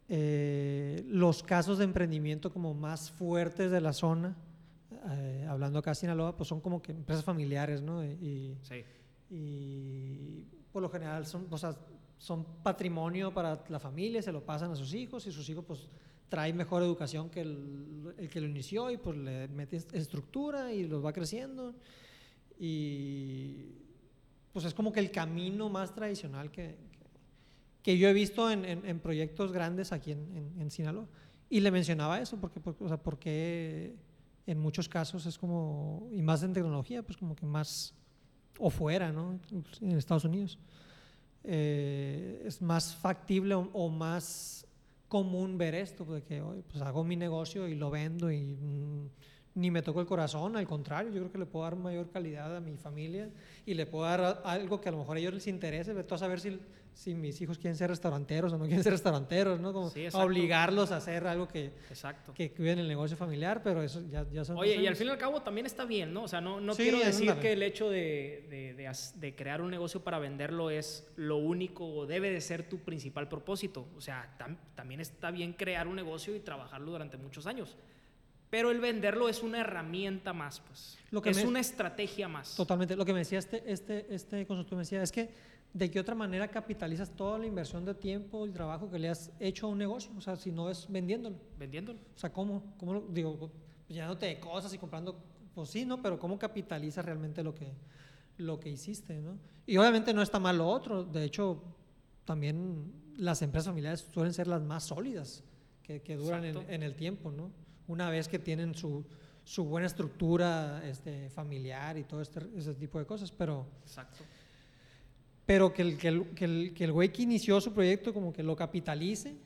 eh, los casos de emprendimiento como más fuertes de la zona eh, hablando acá en Sinaloa, pues son como que empresas familiares, ¿no? Y, sí. y por lo general son, o sea, son patrimonio para la familia, se lo pasan a sus hijos y sus hijos pues traen mejor educación que el, el que lo inició y pues le mete estructura y los va creciendo. Y pues es como que el camino más tradicional que, que, yo he visto en, proyectos grandes aquí en, en, Sinaloa. Y le mencionaba eso, porque, porque, o sea, porque en muchos casos es como, y más en tecnología, pues como que más, o fuera, ¿no? En Estados Unidos. Eh, es más factible o, más común ver esto, de que pues hago mi negocio y lo vendo y mm, ni me toco el corazón, al contrario, yo creo que le puedo dar mayor calidad a mi familia y le puedo dar algo que a lo mejor a ellos les interese, ver a saber si si mis hijos quieren ser restauranteros o no quieren ser restauranteros, ¿no? Como obligarlos a hacer algo que, exacto. que cuiden el negocio familiar, pero eso ya, ya son... Oye, y al fin y al cabo también está bien, ¿no? O sea, no, no quiero decir que el hecho de, de, de, crear un negocio para venderlo es lo único o debe de ser tu principal propósito. O sea, también está bien crear un negocio y trabajarlo durante muchos años. Pero el venderlo es una herramienta más, pues. Lo que es una estrategia más. Totalmente. Lo que me decía este, este, este consultor me decía es que ¿de qué otra manera capitalizas toda la inversión de tiempo y trabajo que le has hecho a un negocio? O sea, si no es vendiéndolo. Vendiéndolo. O sea, ¿cómo? ¿Cómo lo, digo, llenándote de cosas y comprando, pues sí, ¿no? Pero ¿cómo capitalizas realmente lo que, lo que hiciste, ¿no? Y obviamente no está mal lo otro. De hecho, también las empresas familiares suelen ser las más sólidas, que, que duran en, el tiempo, ¿no? Una vez que tienen su, su buena estructura este, familiar y todo este, ese tipo de cosas, pero... Exacto pero que el, que el, que el, que el güey que inició su proyecto como que lo capitalice,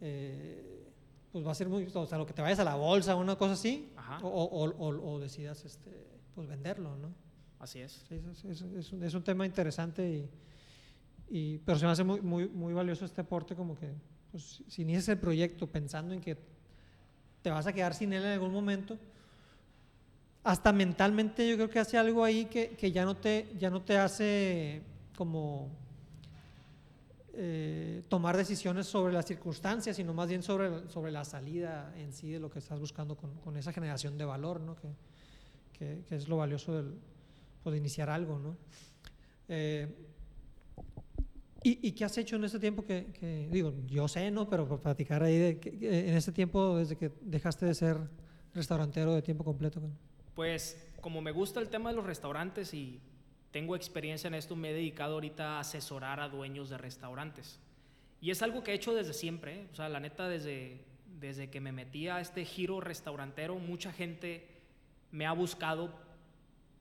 eh, pues va a ser muy, o sea, lo que te vayas a la bolsa o una cosa así, o, o, o, decidas este, pues venderlo, ¿no? Así es. Sí, es, es, es, un, es, un, tema interesante y, Y, pero se me hace muy, muy, muy valioso este aporte como que pues, si inicias el proyecto pensando en que te vas a quedar sin él en algún momento, hasta mentalmente yo creo que hace algo ahí que, que ya, no te, ya no te hace como eh, tomar decisiones sobre las circunstancias, sino más bien sobre, sobre la salida en sí de lo que estás buscando con, con esa generación de valor, ¿no? que, que, es lo valioso del, pues, de iniciar algo. ¿no? Eh, ¿y, ¿y, qué has hecho en este tiempo que, que, digo, yo sé, ¿no? Pero para platicar ahí, de, que, en este tiempo desde que dejaste de ser restaurantero de tiempo completo? Pues como me gusta el tema de los restaurantes y tengo experiencia en esto, me he dedicado ahorita a asesorar a dueños de restaurantes. Y es algo que he hecho desde siempre, ¿eh? o sea, la neta, desde, desde que me metí a este giro restaurantero, mucha gente me ha buscado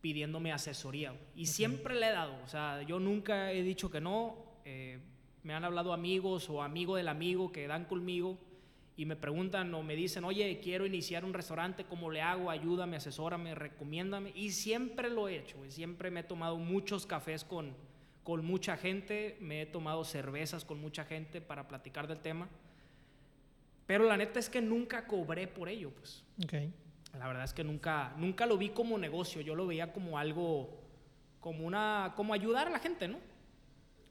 pidiéndome asesoría. Y okay. siempre le he dado, o sea, yo nunca he dicho que no. Eh, me han hablado amigos o amigo del amigo que dan conmigo y me preguntan o me dicen, oye, quiero iniciar un restaurante, ¿cómo le hago? Ayúdame, asesórame, recomiéndame. Y siempre lo he hecho, siempre me he tomado muchos cafés con, con mucha gente, me he tomado cervezas con mucha gente para platicar del tema. Pero la neta es que nunca cobré por ello, pues. Okay. La verdad es que nunca, nunca lo vi como negocio, yo lo veía como algo, como una, como ayudar a la gente, ¿no?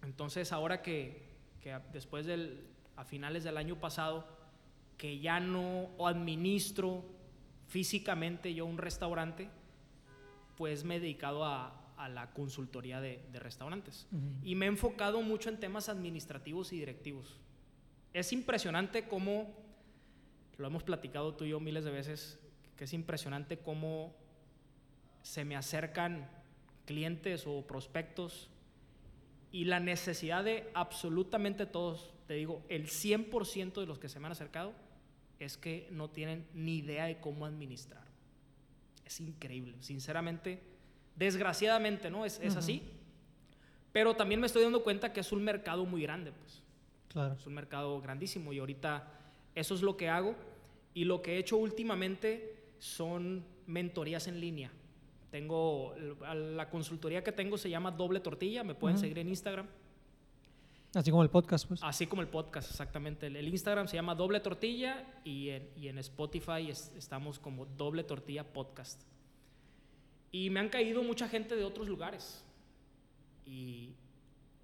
Entonces ahora que, que después del, a finales del año pasado, que ya no administro físicamente yo un restaurante, pues me he dedicado a, a la consultoría de, de restaurantes. Uh -huh. Y me he enfocado mucho en temas administrativos y directivos. Es impresionante cómo, lo hemos platicado tú y yo miles de veces, que es impresionante cómo se me acercan clientes o prospectos y la necesidad de absolutamente todos, te digo, el 100% de los que se me han acercado es que no tienen ni idea de cómo administrar. Es increíble, sinceramente, desgraciadamente, ¿no? Es, es uh -huh. así. Pero también me estoy dando cuenta que es un mercado muy grande, pues. Claro. Es un mercado grandísimo y ahorita eso es lo que hago. Y lo que he hecho últimamente son mentorías en línea. Tengo, la consultoría que tengo se llama Doble Tortilla, me pueden uh -huh. seguir en Instagram. Así como el podcast, pues. Así como el podcast, exactamente. El, el Instagram se llama Doble Tortilla y en, y en Spotify es, estamos como Doble Tortilla Podcast. Y me han caído mucha gente de otros lugares. Y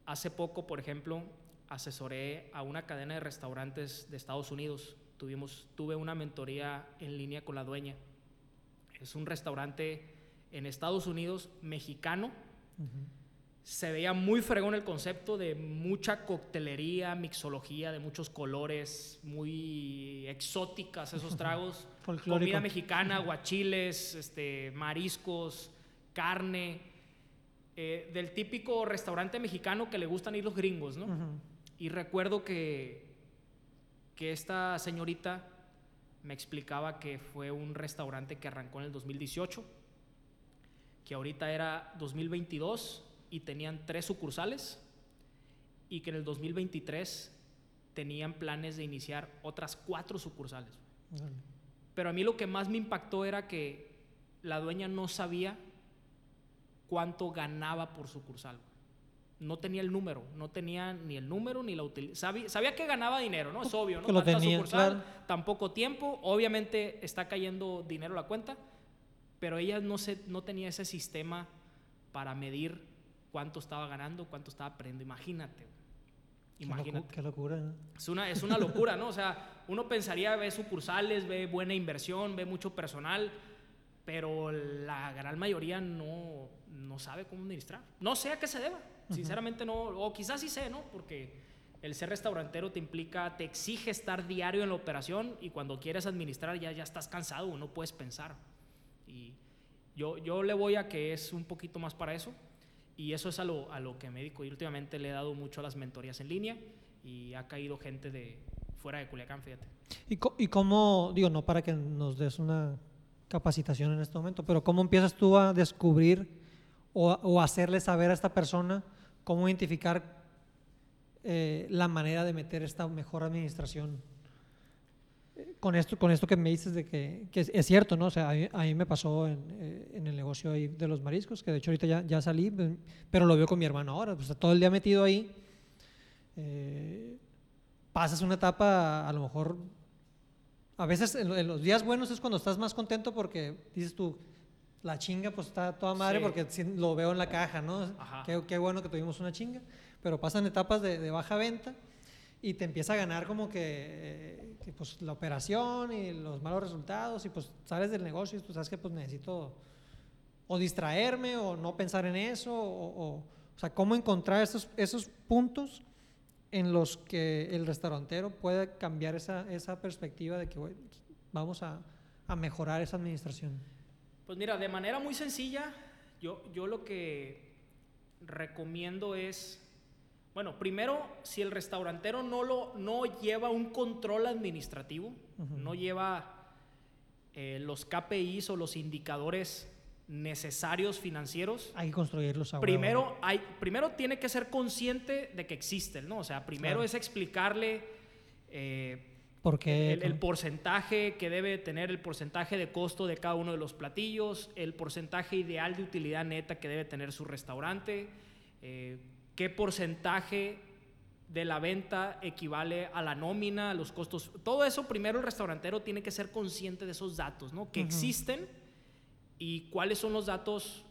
hace poco, por ejemplo, asesoré a una cadena de restaurantes de Estados Unidos. Tuvimos, tuve una mentoría en línea con la dueña. Es un restaurante en Estados Unidos mexicano. Uh -huh se veía muy fregón el concepto de mucha coctelería, mixología, de muchos colores, muy exóticas esos tragos. Comida mexicana, guachiles, este, mariscos, carne, eh, del típico restaurante mexicano que le gustan ir los gringos, ¿no? Uh -huh. Y recuerdo que, que esta señorita me explicaba que fue un restaurante que arrancó en el 2018, que ahorita era 2022 y tenían tres sucursales y que en el 2023 tenían planes de iniciar otras cuatro sucursales. Pero a mí lo que más me impactó era que la dueña no sabía cuánto ganaba por sucursal. No tenía el número, no tenía ni el número ni la utilidad. Sabía, sabía, que ganaba dinero, ¿no? Es obvio, ¿no? Que lo tenía, sucursal, claro. tan poco tiempo, obviamente está cayendo dinero a la cuenta, pero ella no, se, no tenía ese sistema para medir cuánto estaba ganando, cuánto estaba perdiendo. Imagínate. Imagínate. Qué, locura. ¿no? Es, una, es una locura, ¿no? O sea, uno pensaría, ve sucursales, ve buena inversión, ve mucho personal, pero la gran mayoría no, no sabe cómo administrar. No sé a qué se deba. Uh -huh. Sinceramente no, o quizás sí sé, ¿no? Porque el ser restaurantero te implica, te exige estar diario en la operación y cuando quieres administrar ya, ya estás cansado, no puedes pensar. Y yo, yo le voy a que es un poquito más para eso y eso es a lo, a lo que me dedico. Y últimamente le he dado mucho a las mentorías en línea y ha caído gente de fuera de Culiacán, fíjate. ¿Y, y cómo, digo, no para que nos des una capacitación en este momento, pero cómo empiezas tú a descubrir o, hacerle saber a esta persona cómo identificar eh, la manera de meter esta mejor administración? Con esto, con esto que me dices de que, que es, es, cierto, ¿no? O sea, a mí, a mí me pasó en, eh, en, el negocio ahí de los mariscos, que de hecho ahorita ya, ya salí, pero lo veo con mi hermano ahora, pues todo el día metido ahí eh, pasas una etapa, a lo mejor, a veces en, en los días buenos es cuando estás más contento porque dices tú, la chinga pues está toda madre Sí. porque lo veo en la caja, ¿no? Qué, qué bueno que tuvimos una chinga, pero pasan etapas de, de baja venta y te empieza a ganar como que, eh, que, pues la operación y los malos resultados y pues sales del negocio y tú sabes que pues necesito o distraerme o no pensar en eso o, o, o sea, cómo encontrar esos, esos puntos en los que el restaurantero puede cambiar esa, esa perspectiva de que vamos a, a mejorar esa administración. Pues mira, de manera muy sencilla, yo, yo lo que recomiendo es, bueno, primero, si el restaurantero no, lo, no lleva un control administrativo, no lleva eh, los KPIs o los indicadores necesarios financieros, Hay que construirlos a huevo. primero, hay, primero tiene que ser consciente de que existen, ¿no? O sea, primero Claro. es explicarle... eh, ¿Por qué? el, el porcentaje que debe tener, el porcentaje de costo de cada uno de los platillos, el porcentaje ideal de utilidad neta que debe tener su restaurante, eh, qué porcentaje de la venta equivale a la nómina, a los costos. Todo eso primero el restaurantero tiene que ser consciente de esos datos, ¿no? Que Ujú. existen y cuáles son los datos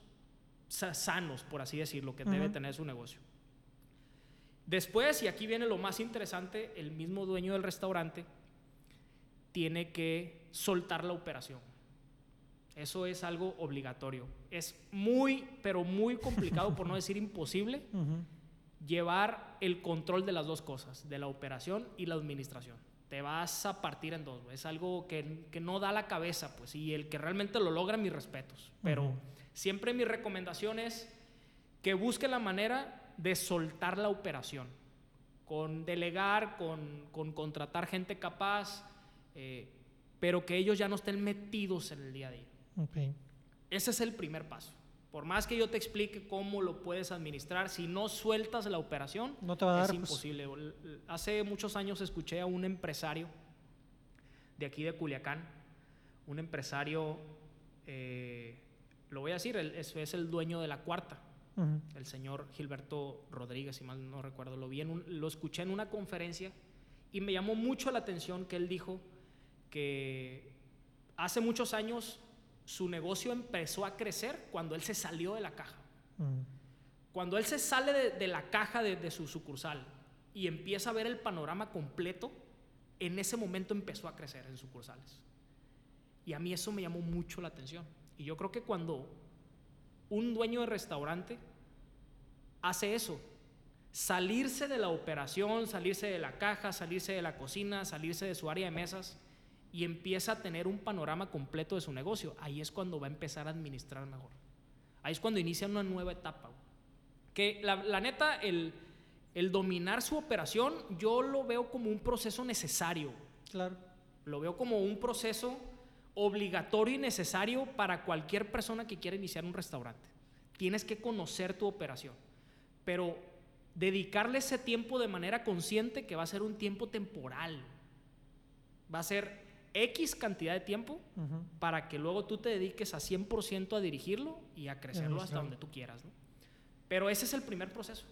sa- sanos, por así decirlo, que debe Ujú. tener su negocio. Después, y aquí viene lo más interesante, el mismo dueño del restaurante tiene que soltar la operación. Eso es algo obligatorio. Es muy, pero muy complicado, por no decir imposible, Ujú. Llevar el control de las dos cosas, de la operación y la administración. Te vas a partir en dos. Es algo que, que no da la cabeza, pues, y el que realmente lo logra, mis respetos. Pero siempre mi recomendación es que busque la manera de soltar la operación, con delegar, con, con contratar gente capaz, eh, pero que ellos ya no estén metidos en el día a día. Ok. Ese es el primer paso. Por más que yo te explique cómo lo puedes administrar, si no sueltas la operación, No te va a es dar, pues. imposible. Hace muchos años escuché a un empresario de aquí de Culiacán, un empresario, eh, lo voy a decir, él es, es el dueño de la cuarta, el señor Gilberto Rodríguez, si mal no recuerdo, lo, vi en un- lo escuché en una conferencia y me llamó mucho la atención que él dijo que hace muchos años su negocio empezó a crecer cuando él se salió de la caja. Ujú. Cuando él se sale de, de la caja de, de su sucursal y empieza a ver el panorama completo, en ese momento empezó a crecer en sucursales. Y a mí eso me llamó mucho la atención. Y yo creo que cuando un dueño de restaurante hace eso, salirse de la operación, salirse de la caja, salirse de la cocina, salirse de su área de mesas y empieza a tener un panorama completo de su negocio, ahí es cuando va a empezar a administrar mejor. Ahí es cuando inicia una nueva etapa. Que la, la neta, el, el dominar su operación, yo lo veo como un proceso necesario. Claro. Lo veo como un proceso obligatorio y necesario para cualquier persona que quiera iniciar un restaurante. Tienes que conocer tu operación, pero dedicarle ese tiempo de manera consciente que va a ser un tiempo temporal. Va a ser X cantidad de tiempo para que luego tú te dediques a 100% a dirigirlo y a crecerlo hasta donde tú quieras. ¿no? Pero ese es el primer proceso.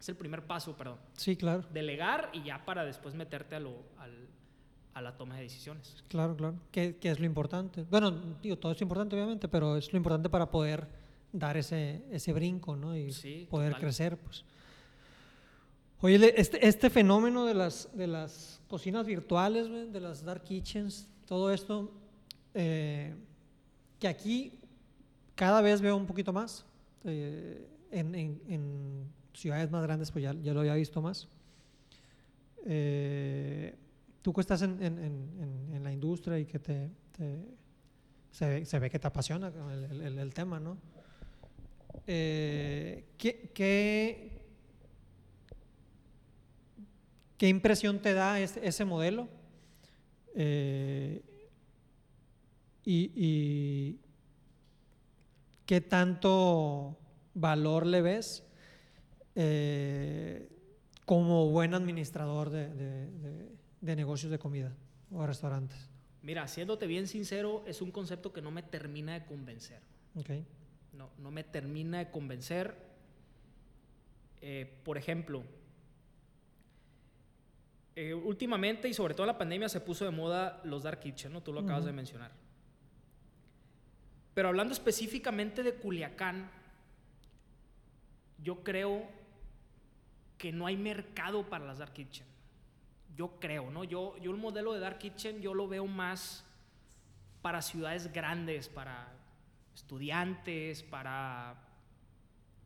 Es el primer paso, perdón. Sí, claro. Delegar y ya para después meterte a, lo, al- a la toma de decisiones. Claro, claro. ¿Qué, qué es lo importante? Bueno, digo, todo es importante, obviamente, pero es lo importante para poder dar ese, ese brinco, ¿no? Y Sí, poder total. crecer, pues. Oye, este, este fenómeno de las, de las cocinas virtuales, de las dark kitchens, todo esto, eh, que aquí cada vez veo un poquito más. eh, en, ciudades más grandes, pues ya, ya lo había visto más. Eh, tú que estás en, en- la industria y que te, se, se ve que te apasiona el tema, ¿no? Eh, ¿qué, qué, qué impresión te da ese, ese modelo? Eh, y, y qué tanto valor le ves eh, como buen administrador de, de- de- de negocios de comida o restaurantes. Mira, siéndote bien sincero, es un concepto que no me termina de convencer. Ok. No, no me termina de convencer. Eh, por ejemplo, eh, últimamente y sobre todo en la pandemia se puso de moda los dark kitchen, ¿no? Tú lo acabas de mencionar. Pero hablando específicamente de Culiacán, yo creo que no hay mercado para las dark kitchen. Yo creo, ¿no? Yo, yo el modelo de dark kitchen yo lo veo más para ciudades grandes, para estudiantes, para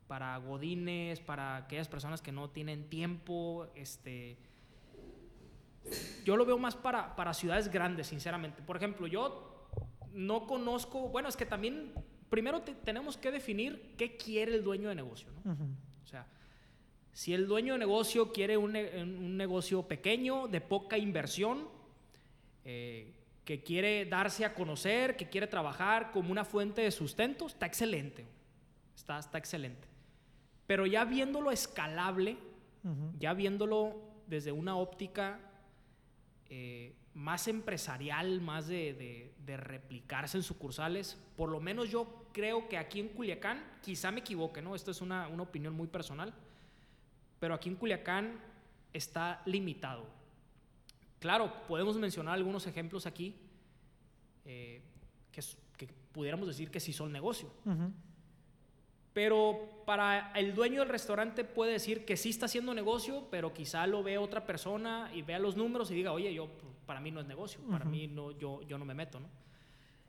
para godines, para aquellas personas que no tienen tiempo, este yo lo veo más para, para ciudades grandes, sinceramente. Por ejemplo, yo no conozco, bueno, es que también primero tenemos que definir qué quiere el dueño de negocio, ¿no? O sea, si el dueño de negocio quiere un, un negocio pequeño, de poca inversión, eh, que quiere darse a conocer, que quiere trabajar como una fuente de sustento, está excelente. Está, está excelente. Pero ya viéndolo escalable, ya viéndolo desde una óptica eh, más empresarial, más de, replicarse en sucursales, por lo menos yo creo que aquí en Culiacán, quizá me equivoque, ¿no? Esto es una, opinión muy personal, pero aquí en Culiacán está limitado. Claro, podemos mencionar algunos ejemplos aquí eh, que, pudiéramos decir que sí son negocio. Pero para el dueño del restaurante puede decir que sí está haciendo negocio, pero quizá lo ve otra persona y vea los números y diga, oye, yo, para mí no es negocio, para mí no, yo, yo no me meto, ¿no?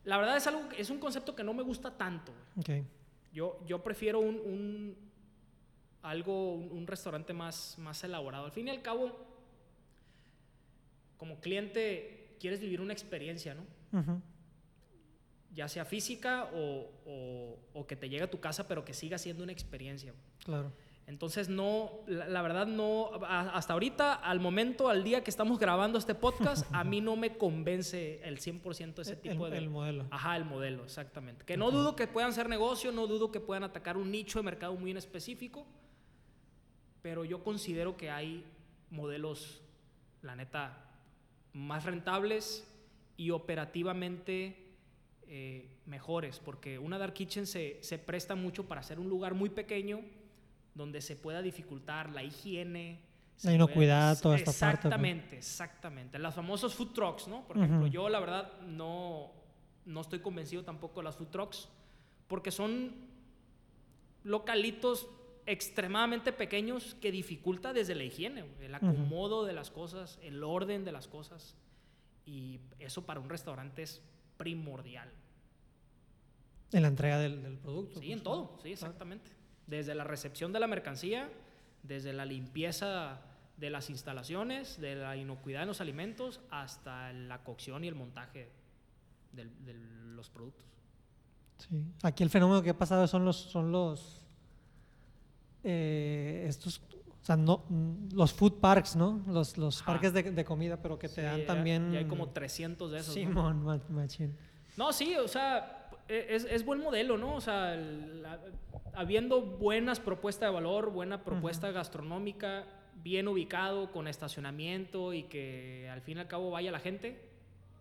La verdad es, algo, es un concepto que no me gusta tanto. Okay. Yo, yo prefiero un, un algo, un, restaurante más, más elaborado. Al fin y al cabo, como cliente, quieres vivir una experiencia, ¿no? Ya sea física o, o, que te llegue a tu casa, pero que siga siendo una experiencia. Claro. Entonces, no, la, verdad, no, hasta ahorita, al momento, al día que estamos grabando este podcast, a mí no me convence el 100% ese tipo de... El modelo. Ajá, el modelo, exactamente. Que no dudo que puedan ser negocio, no dudo que puedan atacar un nicho de mercado muy en específico, pero yo considero que hay modelos, la neta, más rentables y operativamente eh, mejores, porque una dark kitchen se, se, presta mucho para hacer un lugar muy pequeño donde se pueda dificultar la higiene. La inocuidad, toda esta parte. Exactamente, exactamente. Los famosos food trucks, ¿no? Por ejemplo, yo la verdad no, no estoy convencido tampoco de las food trucks, porque son localitos extremadamente pequeños que dificulta desde la higiene, el acomodo de las cosas, el orden de las cosas. Y eso para un restaurante es primordial. En la entrega del, producto. Sí, en todo, sí, exactamente. Desde la recepción de la mercancía, desde la limpieza de las instalaciones, de la inocuidad en los alimentos, hasta la cocción y el montaje de, los productos. Sí. Aquí el fenómeno que ha pasado son los, son los, eh, estos, o sea, no, los food parks, ¿no? Los, los parques de, comida, pero que te dan también. Ya hay como 300 de esos. Simón, machín. No, sí, o sea, es, es, buen modelo, ¿no? O sea, habiendo buenas propuestas de valor, buena propuesta gastronómica, bien ubicado, con estacionamiento y que al fin y al cabo vaya la gente,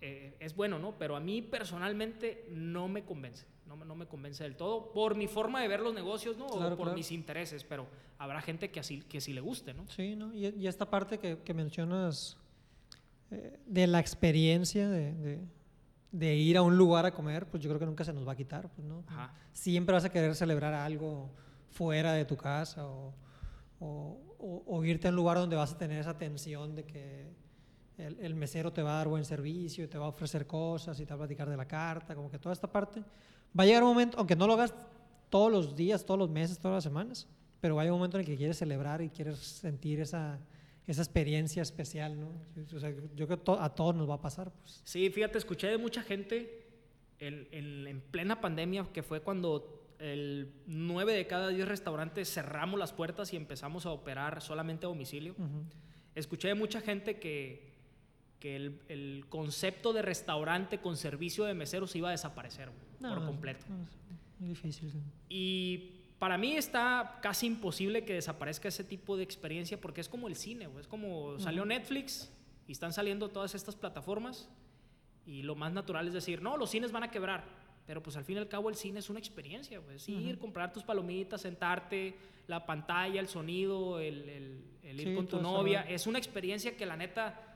eh, es bueno, ¿no? Pero a mí personalmente no me convence, no, no, me convence del todo, por mi forma de ver los negocios, ¿no? o por mis intereses, pero habrá gente que así que sí le guste, ¿no? Sí, ¿no? Y, y esta parte que, que mencionas eh, de la experiencia de de ir a un lugar a comer, pues yo creo que nunca se nos va a quitar, pues, ¿no? Siempre vas a querer celebrar algo fuera de tu casa o, o, irte a un lugar donde vas a tener esa tensión de que el, mesero te va a dar buen servicio y te va a ofrecer cosas y te va a platicar de la carta, como que toda esta parte. Va a llegar un momento, aunque no lo hagas todos los días, todos los meses, todas las semanas, pero va a llegar un momento en el que quieres celebrar y quieres sentir esa, esa experiencia especial, ¿no? O sea, yo creo que a todos nos va a pasar. Pues. Sí, fíjate, escuché de mucha gente en, en, plena pandemia, que fue cuando el 9 de cada 10 restaurantes cerramos las puertas y empezamos a operar solamente a domicilio. Escuché de mucha gente que, que el, el, concepto de restaurante con servicio de meseros iba a desaparecer por completo. muy difícil. Y para mí está casi imposible que desaparezca ese tipo de experiencia porque es como el cine, es como salió Netflix y están saliendo todas estas plataformas y lo más natural es decir, no, los cines van a quebrar, pero pues al fin y al cabo el cine es una experiencia, pues ir, comprar tus palomitas, sentarte, la pantalla, el sonido, el, ir con tu novia, es una experiencia que la neta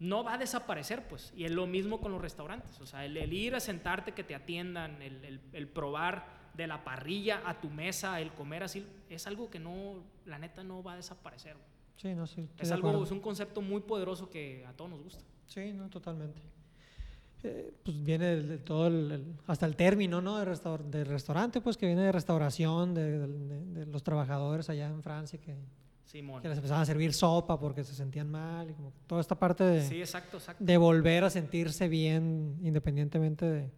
no va a desaparecer, pues. Y es lo mismo con los restaurantes, o sea, el, ir a sentarte, que te atiendan, el, probar de la parrilla a tu mesa, el comer así, es algo que no, la neta no va a desaparecer. Sí, no, sí. Es algo, es un concepto muy poderoso que a todos nos gusta. Sí, no, totalmente. Eh, pues viene de, todo el, hasta el término, ¿no? De, restaurante, pues que viene de restauración, de, los trabajadores allá en Francia que, que les empezaban a servir sopa porque se sentían mal y como toda esta parte de, sí, exacto, exacto. de volver a sentirse bien independientemente de,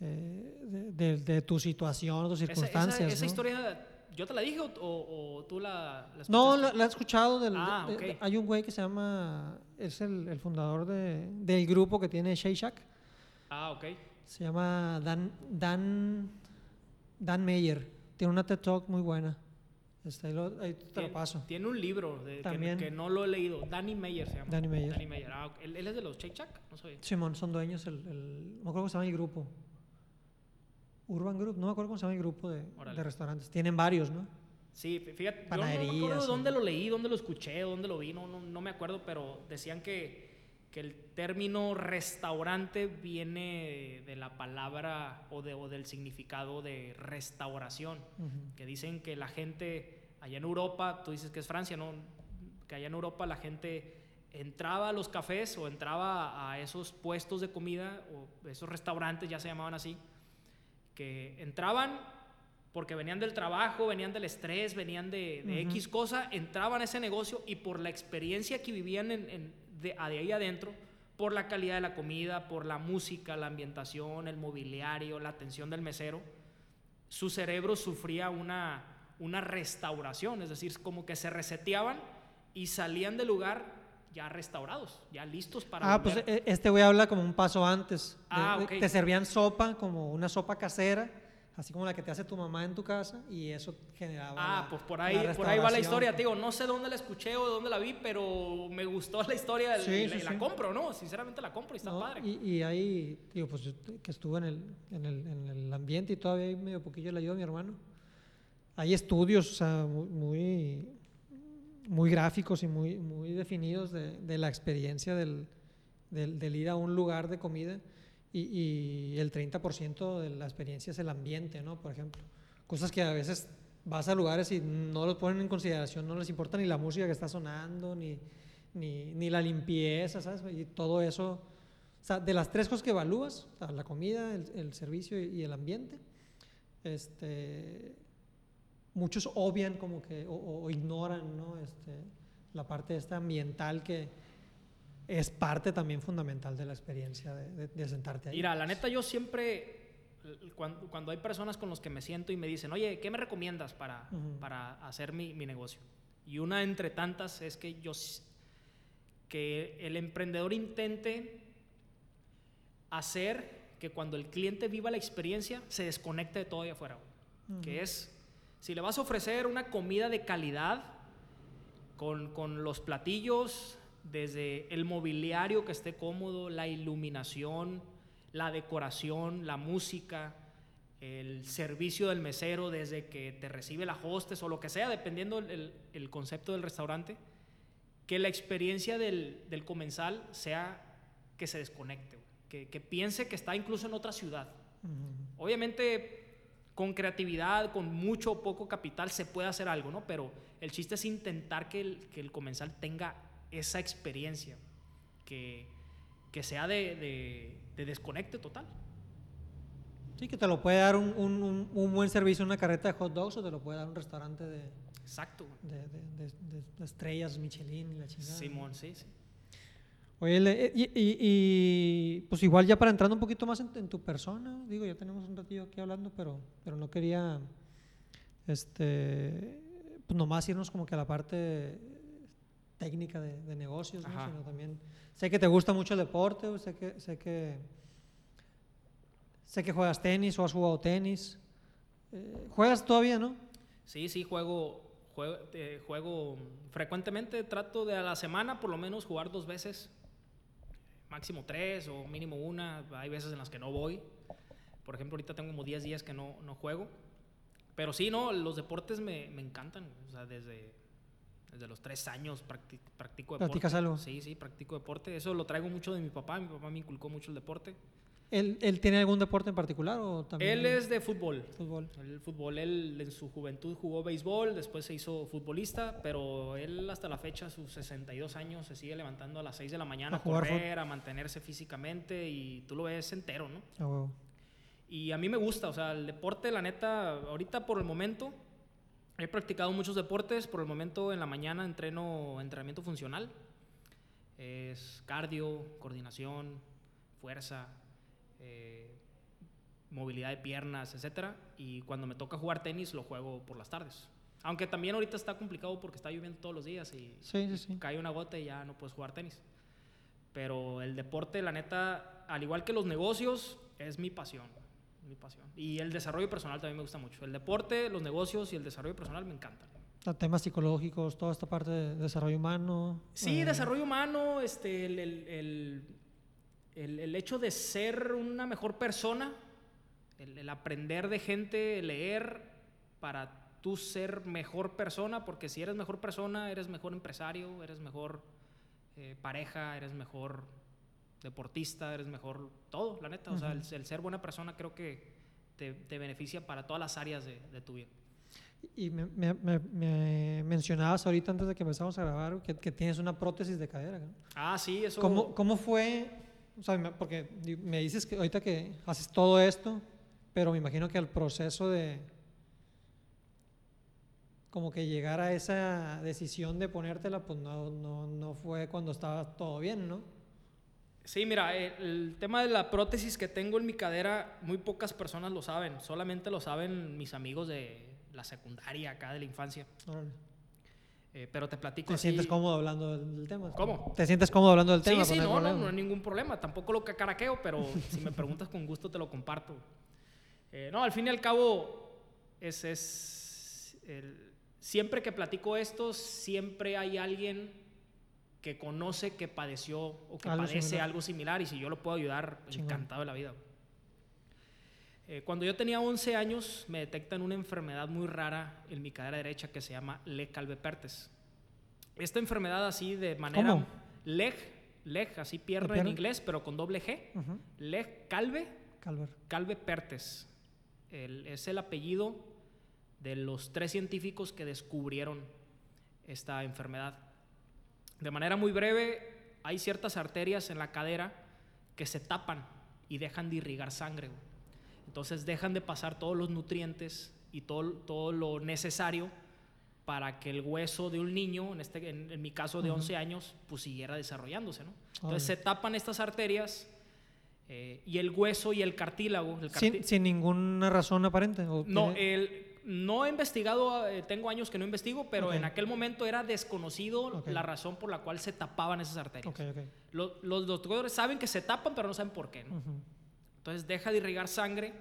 eh, de, tu situación, tus circunstancias. Esa, esa historia ¿Yo te la dije o, tú la, la No, la, he escuchado. Del, ah, hay un güey que se llama, es el, el fundador de, del grupo que tiene Shake Shack. Ah, ok. Se llama Dan, Dan, Dan Meyer. Tiene una TED Talk muy buena. Este, ahí, te lo paso. Tiene un libro de, También, que, no lo he leído. Danny Meyer se llama. Danny Meyer. Danny Meyer. Ah, ¿él, es de los Shake Shack? No sé. Simón, son dueños. El, el, no creo que se llama el grupo. Urban Group, no me acuerdo cómo se llama el grupo de, restaurantes. Tienen varios, ¿no? Sí, fíjate, yo no me acuerdo dónde lo leí, dónde lo escuché, dónde lo vi, no, no, me acuerdo, pero decían que, que, el término restaurante viene de la palabra o, de, o del significado de restauración, que dicen que la gente allá en Europa, tú dices que es Francia, ¿no? Que allá en Europa la gente entraba a los cafés o entraba a esos puestos de comida o esos restaurantes, ya se llamaban así, que entraban porque venían del trabajo, venían del estrés, venían de, X cosa, entraban a ese negocio y por la experiencia que vivían en, de, ahí adentro, por la calidad de la comida, por la música, la ambientación, el mobiliario, la atención del mesero, su cerebro sufría una, una restauración, es decir, como que se reseteaban y salían del lugar ya restaurados, ya listos para. Ah, pues e, este güey habla como un paso antes. Ah, Te servían sopa, como una sopa casera, así como la que te hace tu mamá en tu casa, y eso generaba. Ah, pues por ahí, por ahí va la historia, digo, no sé dónde la escuché o dónde la vi, pero me gustó la historia y, la, compro, ¿no? Sinceramente la compro y está padre. Y, ahí, digo, pues que estuve en el, en el, en el ambiente y todavía hay medio poquillo le ayuda a mi hermano. Hay estudios, o sea, muy muy gráficos y muy, muy definidos de, de la experiencia del, del, ir a un lugar de comida y, y el 30% de la experiencia es el ambiente, ¿no? Por ejemplo. Cosas que a veces vas a lugares y no los ponen en consideración, no les importa ni la música que está sonando, ni, ni, ni la limpieza, ¿sabes? Y todo eso, o sea, de las tres cosas que evalúas, la comida, el, el servicio y, y, el ambiente, este, muchos obvian como que o, ignoran ¿no? este, la parte esta ambiental que es parte también fundamental de la experiencia de, sentarte ahí. Mira, la neta yo siempre, cuando, cuando, hay personas con los que me siento y me dicen, oye, ¿qué me recomiendas para, para hacer mi, mi, negocio? Y una entre tantas es que yo, que el emprendedor intente hacer que cuando el cliente viva la experiencia se desconecte de todo ahí afuera, que es si le vas a ofrecer una comida de calidad, con, los platillos, desde el mobiliario que esté cómodo, la iluminación, la decoración, la música, el servicio del mesero desde que te recibe la hostes o lo que sea, dependiendo el, concepto del restaurante, que la experiencia del, comensal sea que se desconecte, que, piense que está incluso en otra ciudad. Obviamente con creatividad, con mucho o poco capital se puede hacer algo, ¿no? Pero el chiste es intentar que el, que el comensal tenga esa experiencia, que, que sea de, de, desconecte total. Sí, que te lo puede dar un, un, un, buen servicio una carreta de hot dogs o te lo puede dar un restaurante de, Exacto. de, de estrellas Michelin y la chingada. Simón, sí, sí. Oye, y, pues igual ya para entrando un poquito más en, tu persona, digo, ya tenemos un ratillo aquí hablando, pero, pero no quería, este, pues nomás irnos como que a la parte técnica de, negocios, ¿no? sino también, sé que te gusta mucho el deporte, sé que, sé que, sé que juegas tenis o has jugado tenis, eh, ¿juegas todavía, no? Sí, sí, juego, juego, eh, juego frecuentemente, trato de a la semana por lo menos jugar dos veces máximo tres o mínimo una, hay veces en las que no voy, Por ejemplo, ahorita tengo como 10 días que no, no juego. Pero sí, no, los deportes me, me encantan. O sea, desde, desde los 3 años practi- practico deporte. ¿Practicas algo? Sí, sí, practico deporte. Eso lo traigo mucho de mi papá. Mi papá me inculcó mucho el deporte. ¿Él, él tiene algún deporte en particular o también? Él es de fútbol. Fútbol. El fútbol, él en su juventud jugó béisbol, después se hizo futbolista, pero él hasta la fecha, a sus 62 años, se sigue levantando a las 6 de la mañana A correr, a mantenerse físicamente y tú lo ves entero, ¿no? Y a mí me gusta, o sea, el deporte, la neta, ahorita por el momento, he practicado muchos deportes, por el momento en la mañana entreno entrenamiento funcional, es cardio, coordinación, fuerza, eh, movilidad de piernas, etcétera, y cuando me toca jugar tenis lo juego por las tardes. Aunque también ahorita está complicado porque está lloviendo todos los días y Sí, sí, sí. cae una gota y ya no puedes jugar tenis. Pero el deporte, la neta, al igual que los negocios, es mi pasión. Mi pasión. Y el desarrollo personal también me gusta mucho. El deporte, los negocios y el desarrollo personal me encantan. Temas psicológicos, toda esta parte de desarrollo humano. Sí, eh, desarrollo humano, este, el, el- el- el- el hecho de ser una mejor persona, el, el aprender de gente, leer para tú ser mejor persona, porque si eres mejor persona, eres mejor empresario, eres mejor eh, pareja, eres mejor deportista, eres mejor todo, la neta. O sea, el, el ser buena persona creo que te, te beneficia para todas las áreas de, de tu vida. Y me, me- me- me mencionabas ahorita antes de que empezamos a grabar que, que tienes una prótesis de cadera. ¿no? Ah, sí, eso. ¿Cómo, ¿Cómo fue? O sea, me- porque me dices que ahorita que haces todo esto, pero me imagino que el proceso de como que llegar a esa decisión de ponértela, pues no, no, no fue cuando estaba todo bien, ¿no? Sí, mira, el, el tema de la prótesis que tengo en mi cadera, muy pocas personas lo saben. Solamente lo saben mis amigos de la secundaria, acá de la infancia. Órale. Eh, pero te platico ¿Te así- sientes cómodo hablando del, tema? ¿Cómo? ¿Te sientes cómodo hablando del Sí, tema? sí, Pues no, no, no hay ningún problema. Tampoco lo cacaraqueo, pero si me preguntas con gusto te lo comparto. Eh, no, al fin y al cabo, es, es el- siempre que platico esto, siempre hay alguien que conoce que padeció o que Algo padece similar. algo similar y si yo lo puedo ayudar, Chingón. encantado de la vida. Eh, cuando yo tenía 11 años, me detectan una enfermedad muy rara en mi cadera derecha que se llama Leg Calve-Pertes. Esta enfermedad así de manera... ¿Cómo? Leg, leg, así pierna en pierna? inglés, pero con doble G. Ujú. Leg Calve, Calver. Calve Pertes. El- es el apellido de los tres científicos que descubrieron esta enfermedad. De manera muy breve, hay ciertas arterias en la cadera que se tapan y dejan de irrigar sangre. güey. Entonces dejan de pasar todos los nutrientes y todo, todo lo necesario para que el hueso de un niño, en, este, en, en mi caso de 11 años, pues siguiera desarrollándose. ¿no? Entonces se tapan estas arterias eh, y el hueso y el cartílago. El Sin, sin ninguna razón aparente. ¿o no, el, no he investigado, eh, tengo años que no investigo, pero en aquel momento era desconocido la razón por la cual se tapaban esas arterias. Ok, ok. Lo- los doctores saben que se tapan, pero no saben por qué. ¿no? Entonces deja de irrigar sangre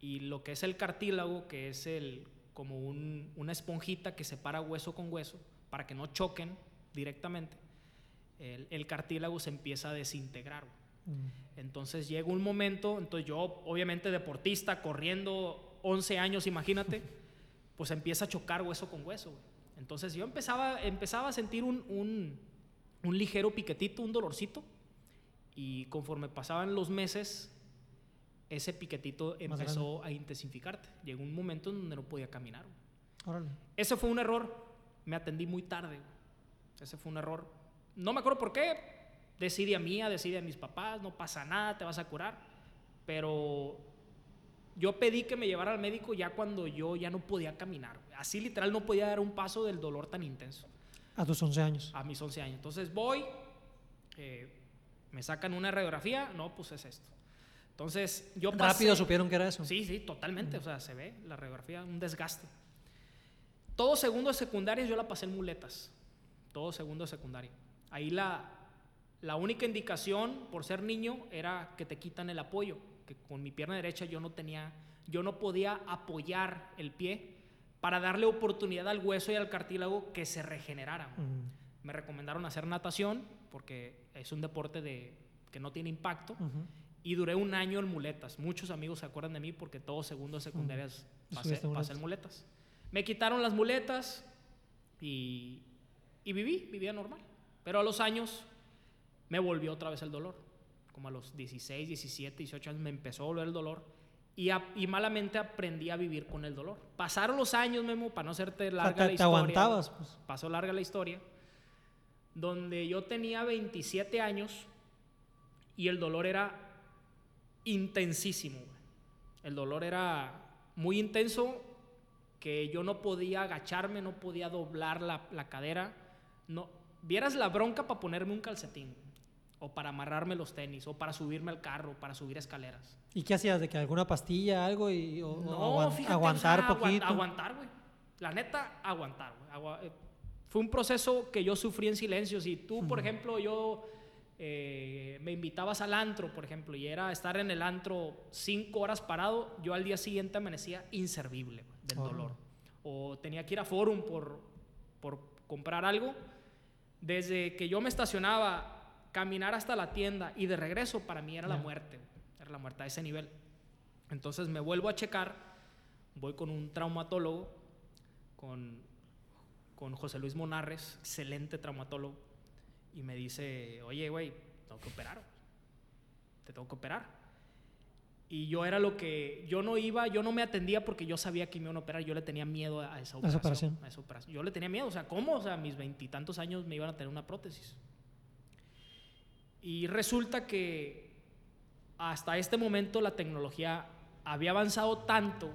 y lo que es el cartílago, que es el, como un- una esponjita que separa hueso con hueso para que no choquen directamente, el, el cartílago se empieza a desintegrar. Mm. Entonces llega un momento, entonces yo obviamente deportista, corriendo 11 años, imagínate, pues empieza a chocar hueso con hueso. güey. Entonces yo empezaba, empezaba a sentir un, un- un ligero piquetito, un dolorcito, y conforme pasaban los meses, ese piquetito empezó a intensificarte. Llegó un momento en donde no podía caminar. Órale. Ese fue un error. Me atendí muy tarde. Ese fue un error. No me acuerdo por qué. Decide a mía, decide a mis papás, no pasa nada, te vas a curar. Pero yo pedí que me llevara al médico ya cuando yo ya no podía caminar. Así literal no podía dar un paso del dolor tan intenso A tus 11 años. a mis 11 años. Entonces voy, eh, me sacan una radiografía, no, pues es esto. Entonces yo pasé- Rápido supieron que era eso. Sí, sí, totalmente. O sea, se ve la radiografía, un desgaste. Todo segundo de secundaria yo la pasé en muletas. Todo segundo de secundaria. Ahí la, la única indicación por ser niño era que te quitan el apoyo. Que con mi pierna derecha yo no tenía, yo no podía apoyar el pie para darle oportunidad al hueso y al cartílago que se regeneraran. Mm. Me recomendaron hacer natación porque es un deporte de, que no tiene impacto Ujú. Y duré un año en muletas. Muchos amigos se acuerdan de mí porque todos segundos secundarias pasé, Estuviste en pasé en muletas. Me quitaron las muletas y, y viví, vivía normal. Pero a los años me volvió otra vez el dolor. Como a los 16, 17, 18 años me empezó a volver el dolor. Y, a- y malamente aprendí a vivir con el dolor. Pasaron los años, Memo, para no hacerte O sea, larga te, la te historia. aguantabas, pues. Pasó larga la historia. Donde yo tenía 27 años y el dolor era intensísimo. güey. El dolor era muy intenso que yo no podía agacharme, no podía doblar la, la cadera. No, vieras la bronca para ponerme un calcetín, o para amarrarme los tenis, o para subirme al carro, para subir escaleras. ¿Y qué hacías? ¿De que alguna pastilla, algo? Y, o, No, fíjate, aguantar o sea, poquito. aguantar, güey. La neta, aguantar, güey. Eh, fue un proceso que yo sufrí en silencio. Si tú, por ejemplo, yo eh, me invitabas al antro, por ejemplo, y era estar en el antro cinco horas parado, yo al día siguiente amanecía inservible del Oh. dolor. O tenía que ir a Forum por, por comprar algo. Desde que yo me estacionaba, caminar hasta la tienda y de regreso para mí era la muerte. Era la muerte a ese nivel. Entonces me vuelvo a checar, voy con un traumatólogo, con, con José Luis Monarres, excelente traumatólogo, y me dice, oye, güey, tengo que operar, te tengo que operar. Y yo era lo que, yo no iba, yo no me atendía porque yo sabía que me iban a operar, yo le tenía miedo a esa operación. operación. a esa operación. Yo le tenía miedo, o sea, ¿cómo? O sea, a mis veintitantos años me iban a tener una prótesis. Y resulta que hasta este momento la tecnología había avanzado tanto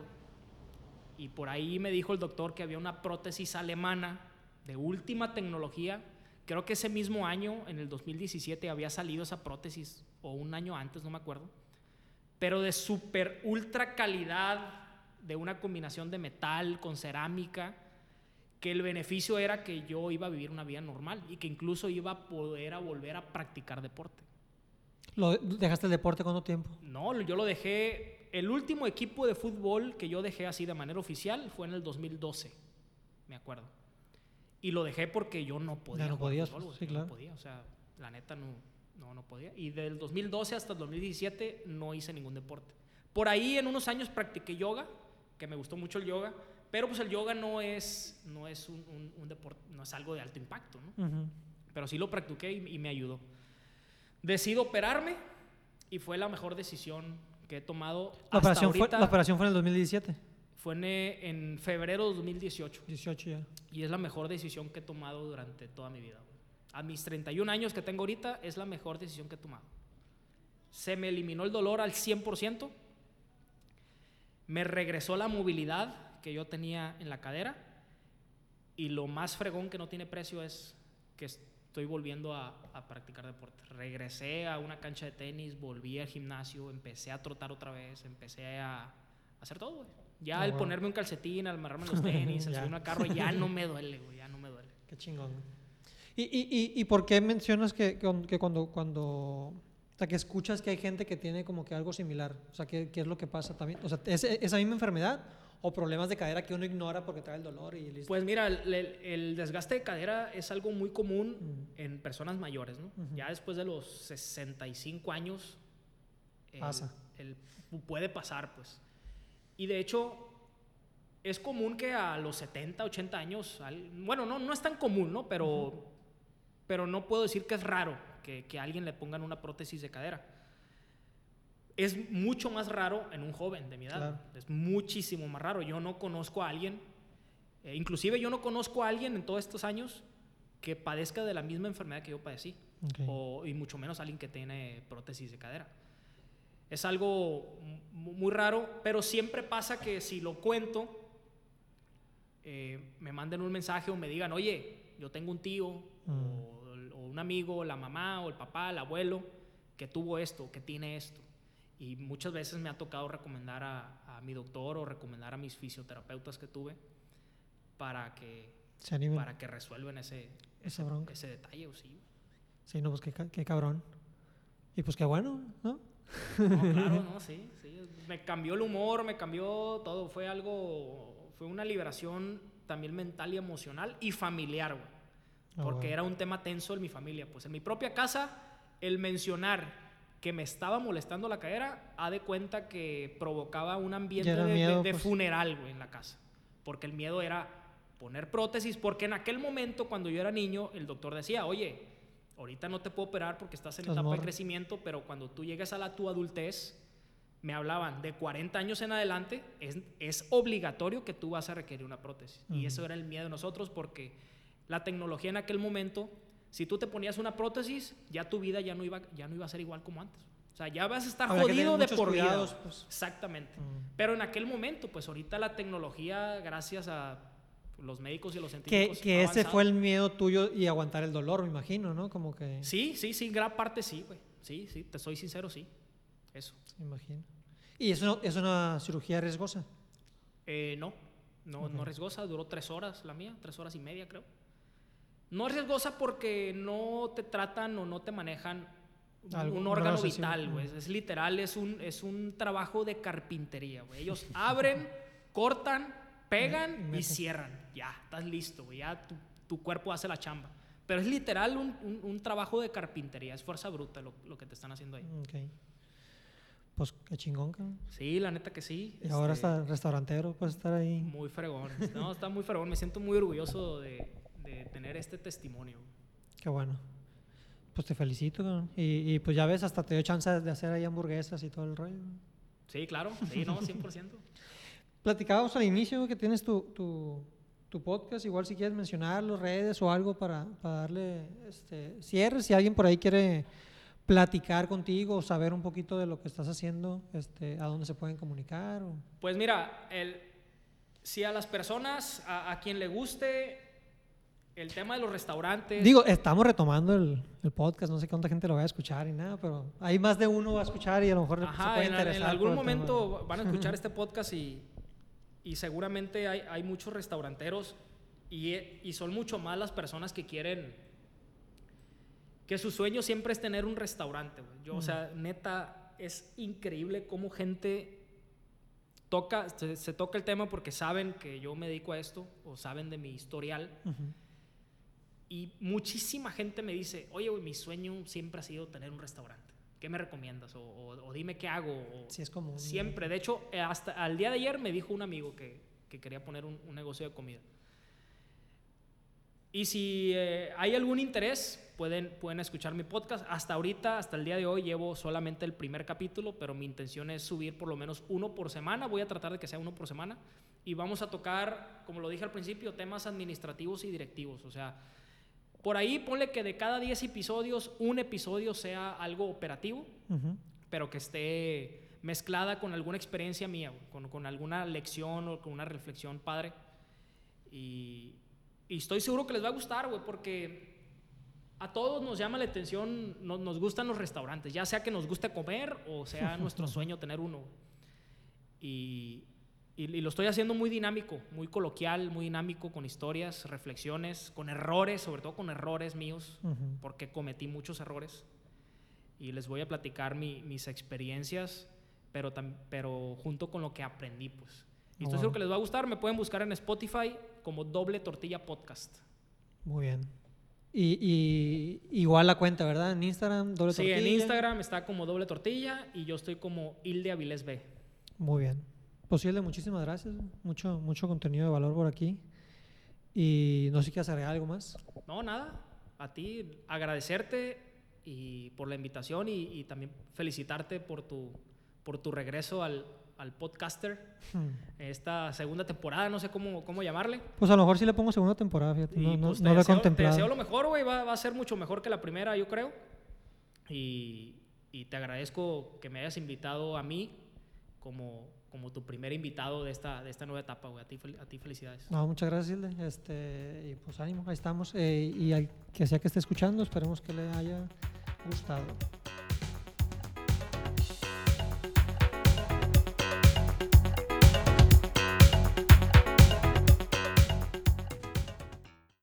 y por ahí me dijo el doctor que había una prótesis alemana de última tecnología. Creo que ese mismo año, en el 2017, había salido esa prótesis, o un año antes, no me acuerdo, pero de super ultra calidad, de una combinación de metal con cerámica, que el beneficio era que yo iba a vivir una vida normal y que incluso iba a poder a volver a practicar deporte. ¿Lo, ¿Dejaste el deporte cuánto tiempo? No, yo lo dejé. El último equipo de fútbol que yo dejé así de manera oficial fue en el 2012, me acuerdo. Y lo dejé porque yo no podía. Ya no podías, fútbol, sí, claro. No podía, o sea, la neta no, no, no podía. Y del 2012 hasta el 2017 no hice ningún deporte. Por ahí en unos años practiqué yoga, que me gustó mucho el yoga, pero pues el yoga no es, no es un, un- un deporte, no es algo de alto impacto, ¿no? Ujú. pero sí lo practiqué y, y me ayudó. Decido operarme y fue la mejor decisión que he tomado. La, hasta operación fue, ahorita. la operación fue en el 2017. Fue en, eh, en febrero de 2018 18 ya. y es la mejor decisión que he tomado durante toda mi vida. A mis 31 años que tengo ahorita es la mejor decisión que he tomado. Se me eliminó el dolor al 100%, me regresó la movilidad que yo tenía en la cadera y lo más fregón que no tiene precio es que estoy volviendo a, a practicar deporte. Regresé a una cancha de tenis, volví al gimnasio, empecé a trotar otra vez, empecé a hacer todo, güey. Ya Ah, el bueno. ponerme un calcetín, al amarrarme los tenis, Ya. subirme al carro, ya no me duele, güey, ya no me duele. Qué chingón. ¿Y, y, y, y por qué mencionas que, que, cuando, cuando, o sea, que escuchas que hay gente que tiene como que algo similar? O sea, ¿qué, qué es lo que pasa también? O sea, ¿es esa misma enfermedad o problemas de cadera que uno ignora porque trae el dolor y listo? Pues mira, el, el- el desgaste de cadera es algo muy común Mm. en personas mayores, ¿no? Ujú. Ya después de los 65 años el- Pasa. el- puede pasar, pues. Y de hecho, es común que a los 70, 80 años, al- bueno, no, no es tan común, ¿no? Pero, pero no puedo decir que es raro que, que a alguien le pongan una prótesis de cadera. Es mucho más raro en un joven de mi edad. Claro. Es muchísimo más raro. Yo no conozco a alguien, eh, inclusive yo no conozco a alguien en todos estos años que padezca de la misma enfermedad que yo padecí. Ok. O- y mucho menos alguien que tiene prótesis de cadera. Es algo mu- muy raro, pero siempre pasa que si lo cuento, eh, me manden un mensaje o me digan, oye, yo tengo un tío Mm. o, o un amigo, la mamá o el papá, el abuelo, que tuvo esto, que tiene esto. Y muchas veces me ha tocado recomendar a, a mi doctor o recomendar a mis fisioterapeutas que tuve para que, Se animen. para que resuelvan ese, ese detalle. o sí. Sí, no, pues qué cabrón. Y pues qué bueno, ¿no? No, claro, no, sí, sí. Me cambió el humor, me cambió todo. Fue algo, fue una liberación también mental y emocional y familiar, güey. Ah, Porque era un tema tenso en mi familia. Pues en mi propia casa, el mencionar que me estaba molestando la cadera, ha de cuenta que provocaba un ambiente de pues. funeral, güey, en la casa. Porque el miedo era poner prótesis, porque en aquel momento, cuando yo era niño, el doctor decía, oye, ahorita no te puedo operar porque estás en Estás etapa de crecimiento, pero cuando tú llegues a la tu adultez, me hablaban de 40 años en adelante, es, es obligatorio que tú vas a requerir una prótesis. Y eso era el miedo de nosotros porque la tecnología en aquel momento, si tú te ponías una prótesis, ya tu vida ya no iba, ya no iba a ser igual como antes. O sea, ya vas a estar jodido de por vida. pues. Exactamente. Pero en aquel momento, pues ahorita la tecnología, gracias a los médicos y los Que, científicos. que ha ese fue el miedo tuyo y aguantar el dolor, me imagino, ¿no? Como que... Sí, sí, sí, gran parte sí, güey. Sí, sí, te soy sincero, sí. Eso. Me imagino. ¿Y es una, es una cirugía riesgosa? Eh, no, no, Ujú. no riesgosa, duró tres horas la mía, tres horas y media creo. No es riesgosa porque no te tratan o no te manejan un- Algo- un un órgano vital, güey. Es literal, es un, es un trabajo de carpintería, güey. Ellos abren, cortan, pegan Y y cierran. Ya, estás listo, güey. Ya tu, tu cuerpo hace la chamba. Pero es literal un, un- un trabajo de carpintería, es fuerza bruta lo, lo que te están haciendo ahí. Ok. Pues qué chingón, cabrón. Sí, la neta que sí. Y ahora este, está restaurantero, puedes estar ahí. Muy fregón. No, está muy fregón. Me siento muy orgulloso de, de tener este testimonio. Qué bueno. Pues te felicito, cabrón. Y, y pues ya ves, hasta te dio chance de hacer ahí hamburguesas y todo el rollo. Sí, claro. Sí, no, 100%. Platicábamos al inicio que tienes tu, tu, tu podcast, igual si quieres mencionar las redes o algo para, para darle este, cierre, si alguien por ahí quiere platicar contigo o saber un poquito de lo que estás haciendo, este, a dónde se pueden comunicar. o- Pues mira, el, si a las personas, a, a quien le guste el tema de los restaurantes... Digo, estamos retomando el, el podcast, no sé cuánta gente lo va a escuchar y nada, pero hay más de uno va a escuchar y a lo mejor se Ajá, puede en, interesar. en algún momento van a escuchar este podcast y, y seguramente hay, hay muchos restauranteros y, y son mucho más las personas que quieren que su sueño siempre es tener un restaurante. Yo, o sea, neta, es increíble cómo gente toca, se, se toca el tema porque saben que yo me dedico a esto o saben de mi historial y muchísima gente me dice, oye, mi sueño siempre ha sido tener un restaurante. ¿Qué me recomiendas? O, o- o dime qué hago. O- Sí, es común. Siempre. De hecho, eh, hasta al día de ayer me dijo un amigo que, que quería poner un, un negocio de comida. Y si eh, hay algún interés, pueden, pueden escuchar mi podcast. Hasta ahorita, hasta el día de hoy, llevo solamente el primer capítulo, pero mi intención es subir por lo menos uno por semana. Voy a tratar de que sea uno por semana. Y vamos a tocar, como lo dije al principio, temas administrativos y directivos. O sea, por ahí ponle que de cada 10 episodios, un episodio sea algo operativo pero que esté mezclada con alguna experiencia mía, con, con alguna lección o con una reflexión padre. Y, y estoy seguro que les va a gustar, güey, porque a todos nos llama la atención, no- nos gustan los restaurantes, ya sea que nos guste comer o sea nuestro sueño tener uno. Y, y- y lo estoy haciendo muy dinámico, muy coloquial, muy dinámico, con historias, reflexiones, con errores, sobre todo con errores míos, Ujú. porque cometí muchos errores y les voy a platicar mi- mis experiencias, pero, tam- pero junto con lo que aprendí, pues. Y estoy wow. seguro que les va a gustar, me pueden buscar en Spotify como Doble Tortilla Podcast. Muy bien. Y, y igual la cuenta, ¿verdad? En Instagram, doble Sí, en tortilla. Instagram está como Doble Tortilla y yo estoy como Hilde Avilés B. Muy bien. Hilde, muchísimas gracias. Mucho, mucho contenido de valor por aquí. Y no sé si quieres agregar algo más. No, nada, a ti agradecerte y por la invitación y, y también felicitarte por tu, por tu regreso al, al podcaster. Hmm. Esta segunda temporada, no sé cómo, cómo llamarle. Pues a lo mejor sí le pongo segunda temporada, fíjate. No, Y, no, pues, no lo he contemplado. Te deseo lo mejor, güey. Va, va a ser mucho mejor que la primera, yo creo. Y, y te agradezco que me hayas invitado a mí como, como tu primer invitado de esta, de esta nueva etapa, güey. A ti, a ti felicidades. No, muchas gracias, Hilde. Este, y pues ánimo, ahí estamos. Eh, y al que sea que esté escuchando, esperemos que le haya gustado.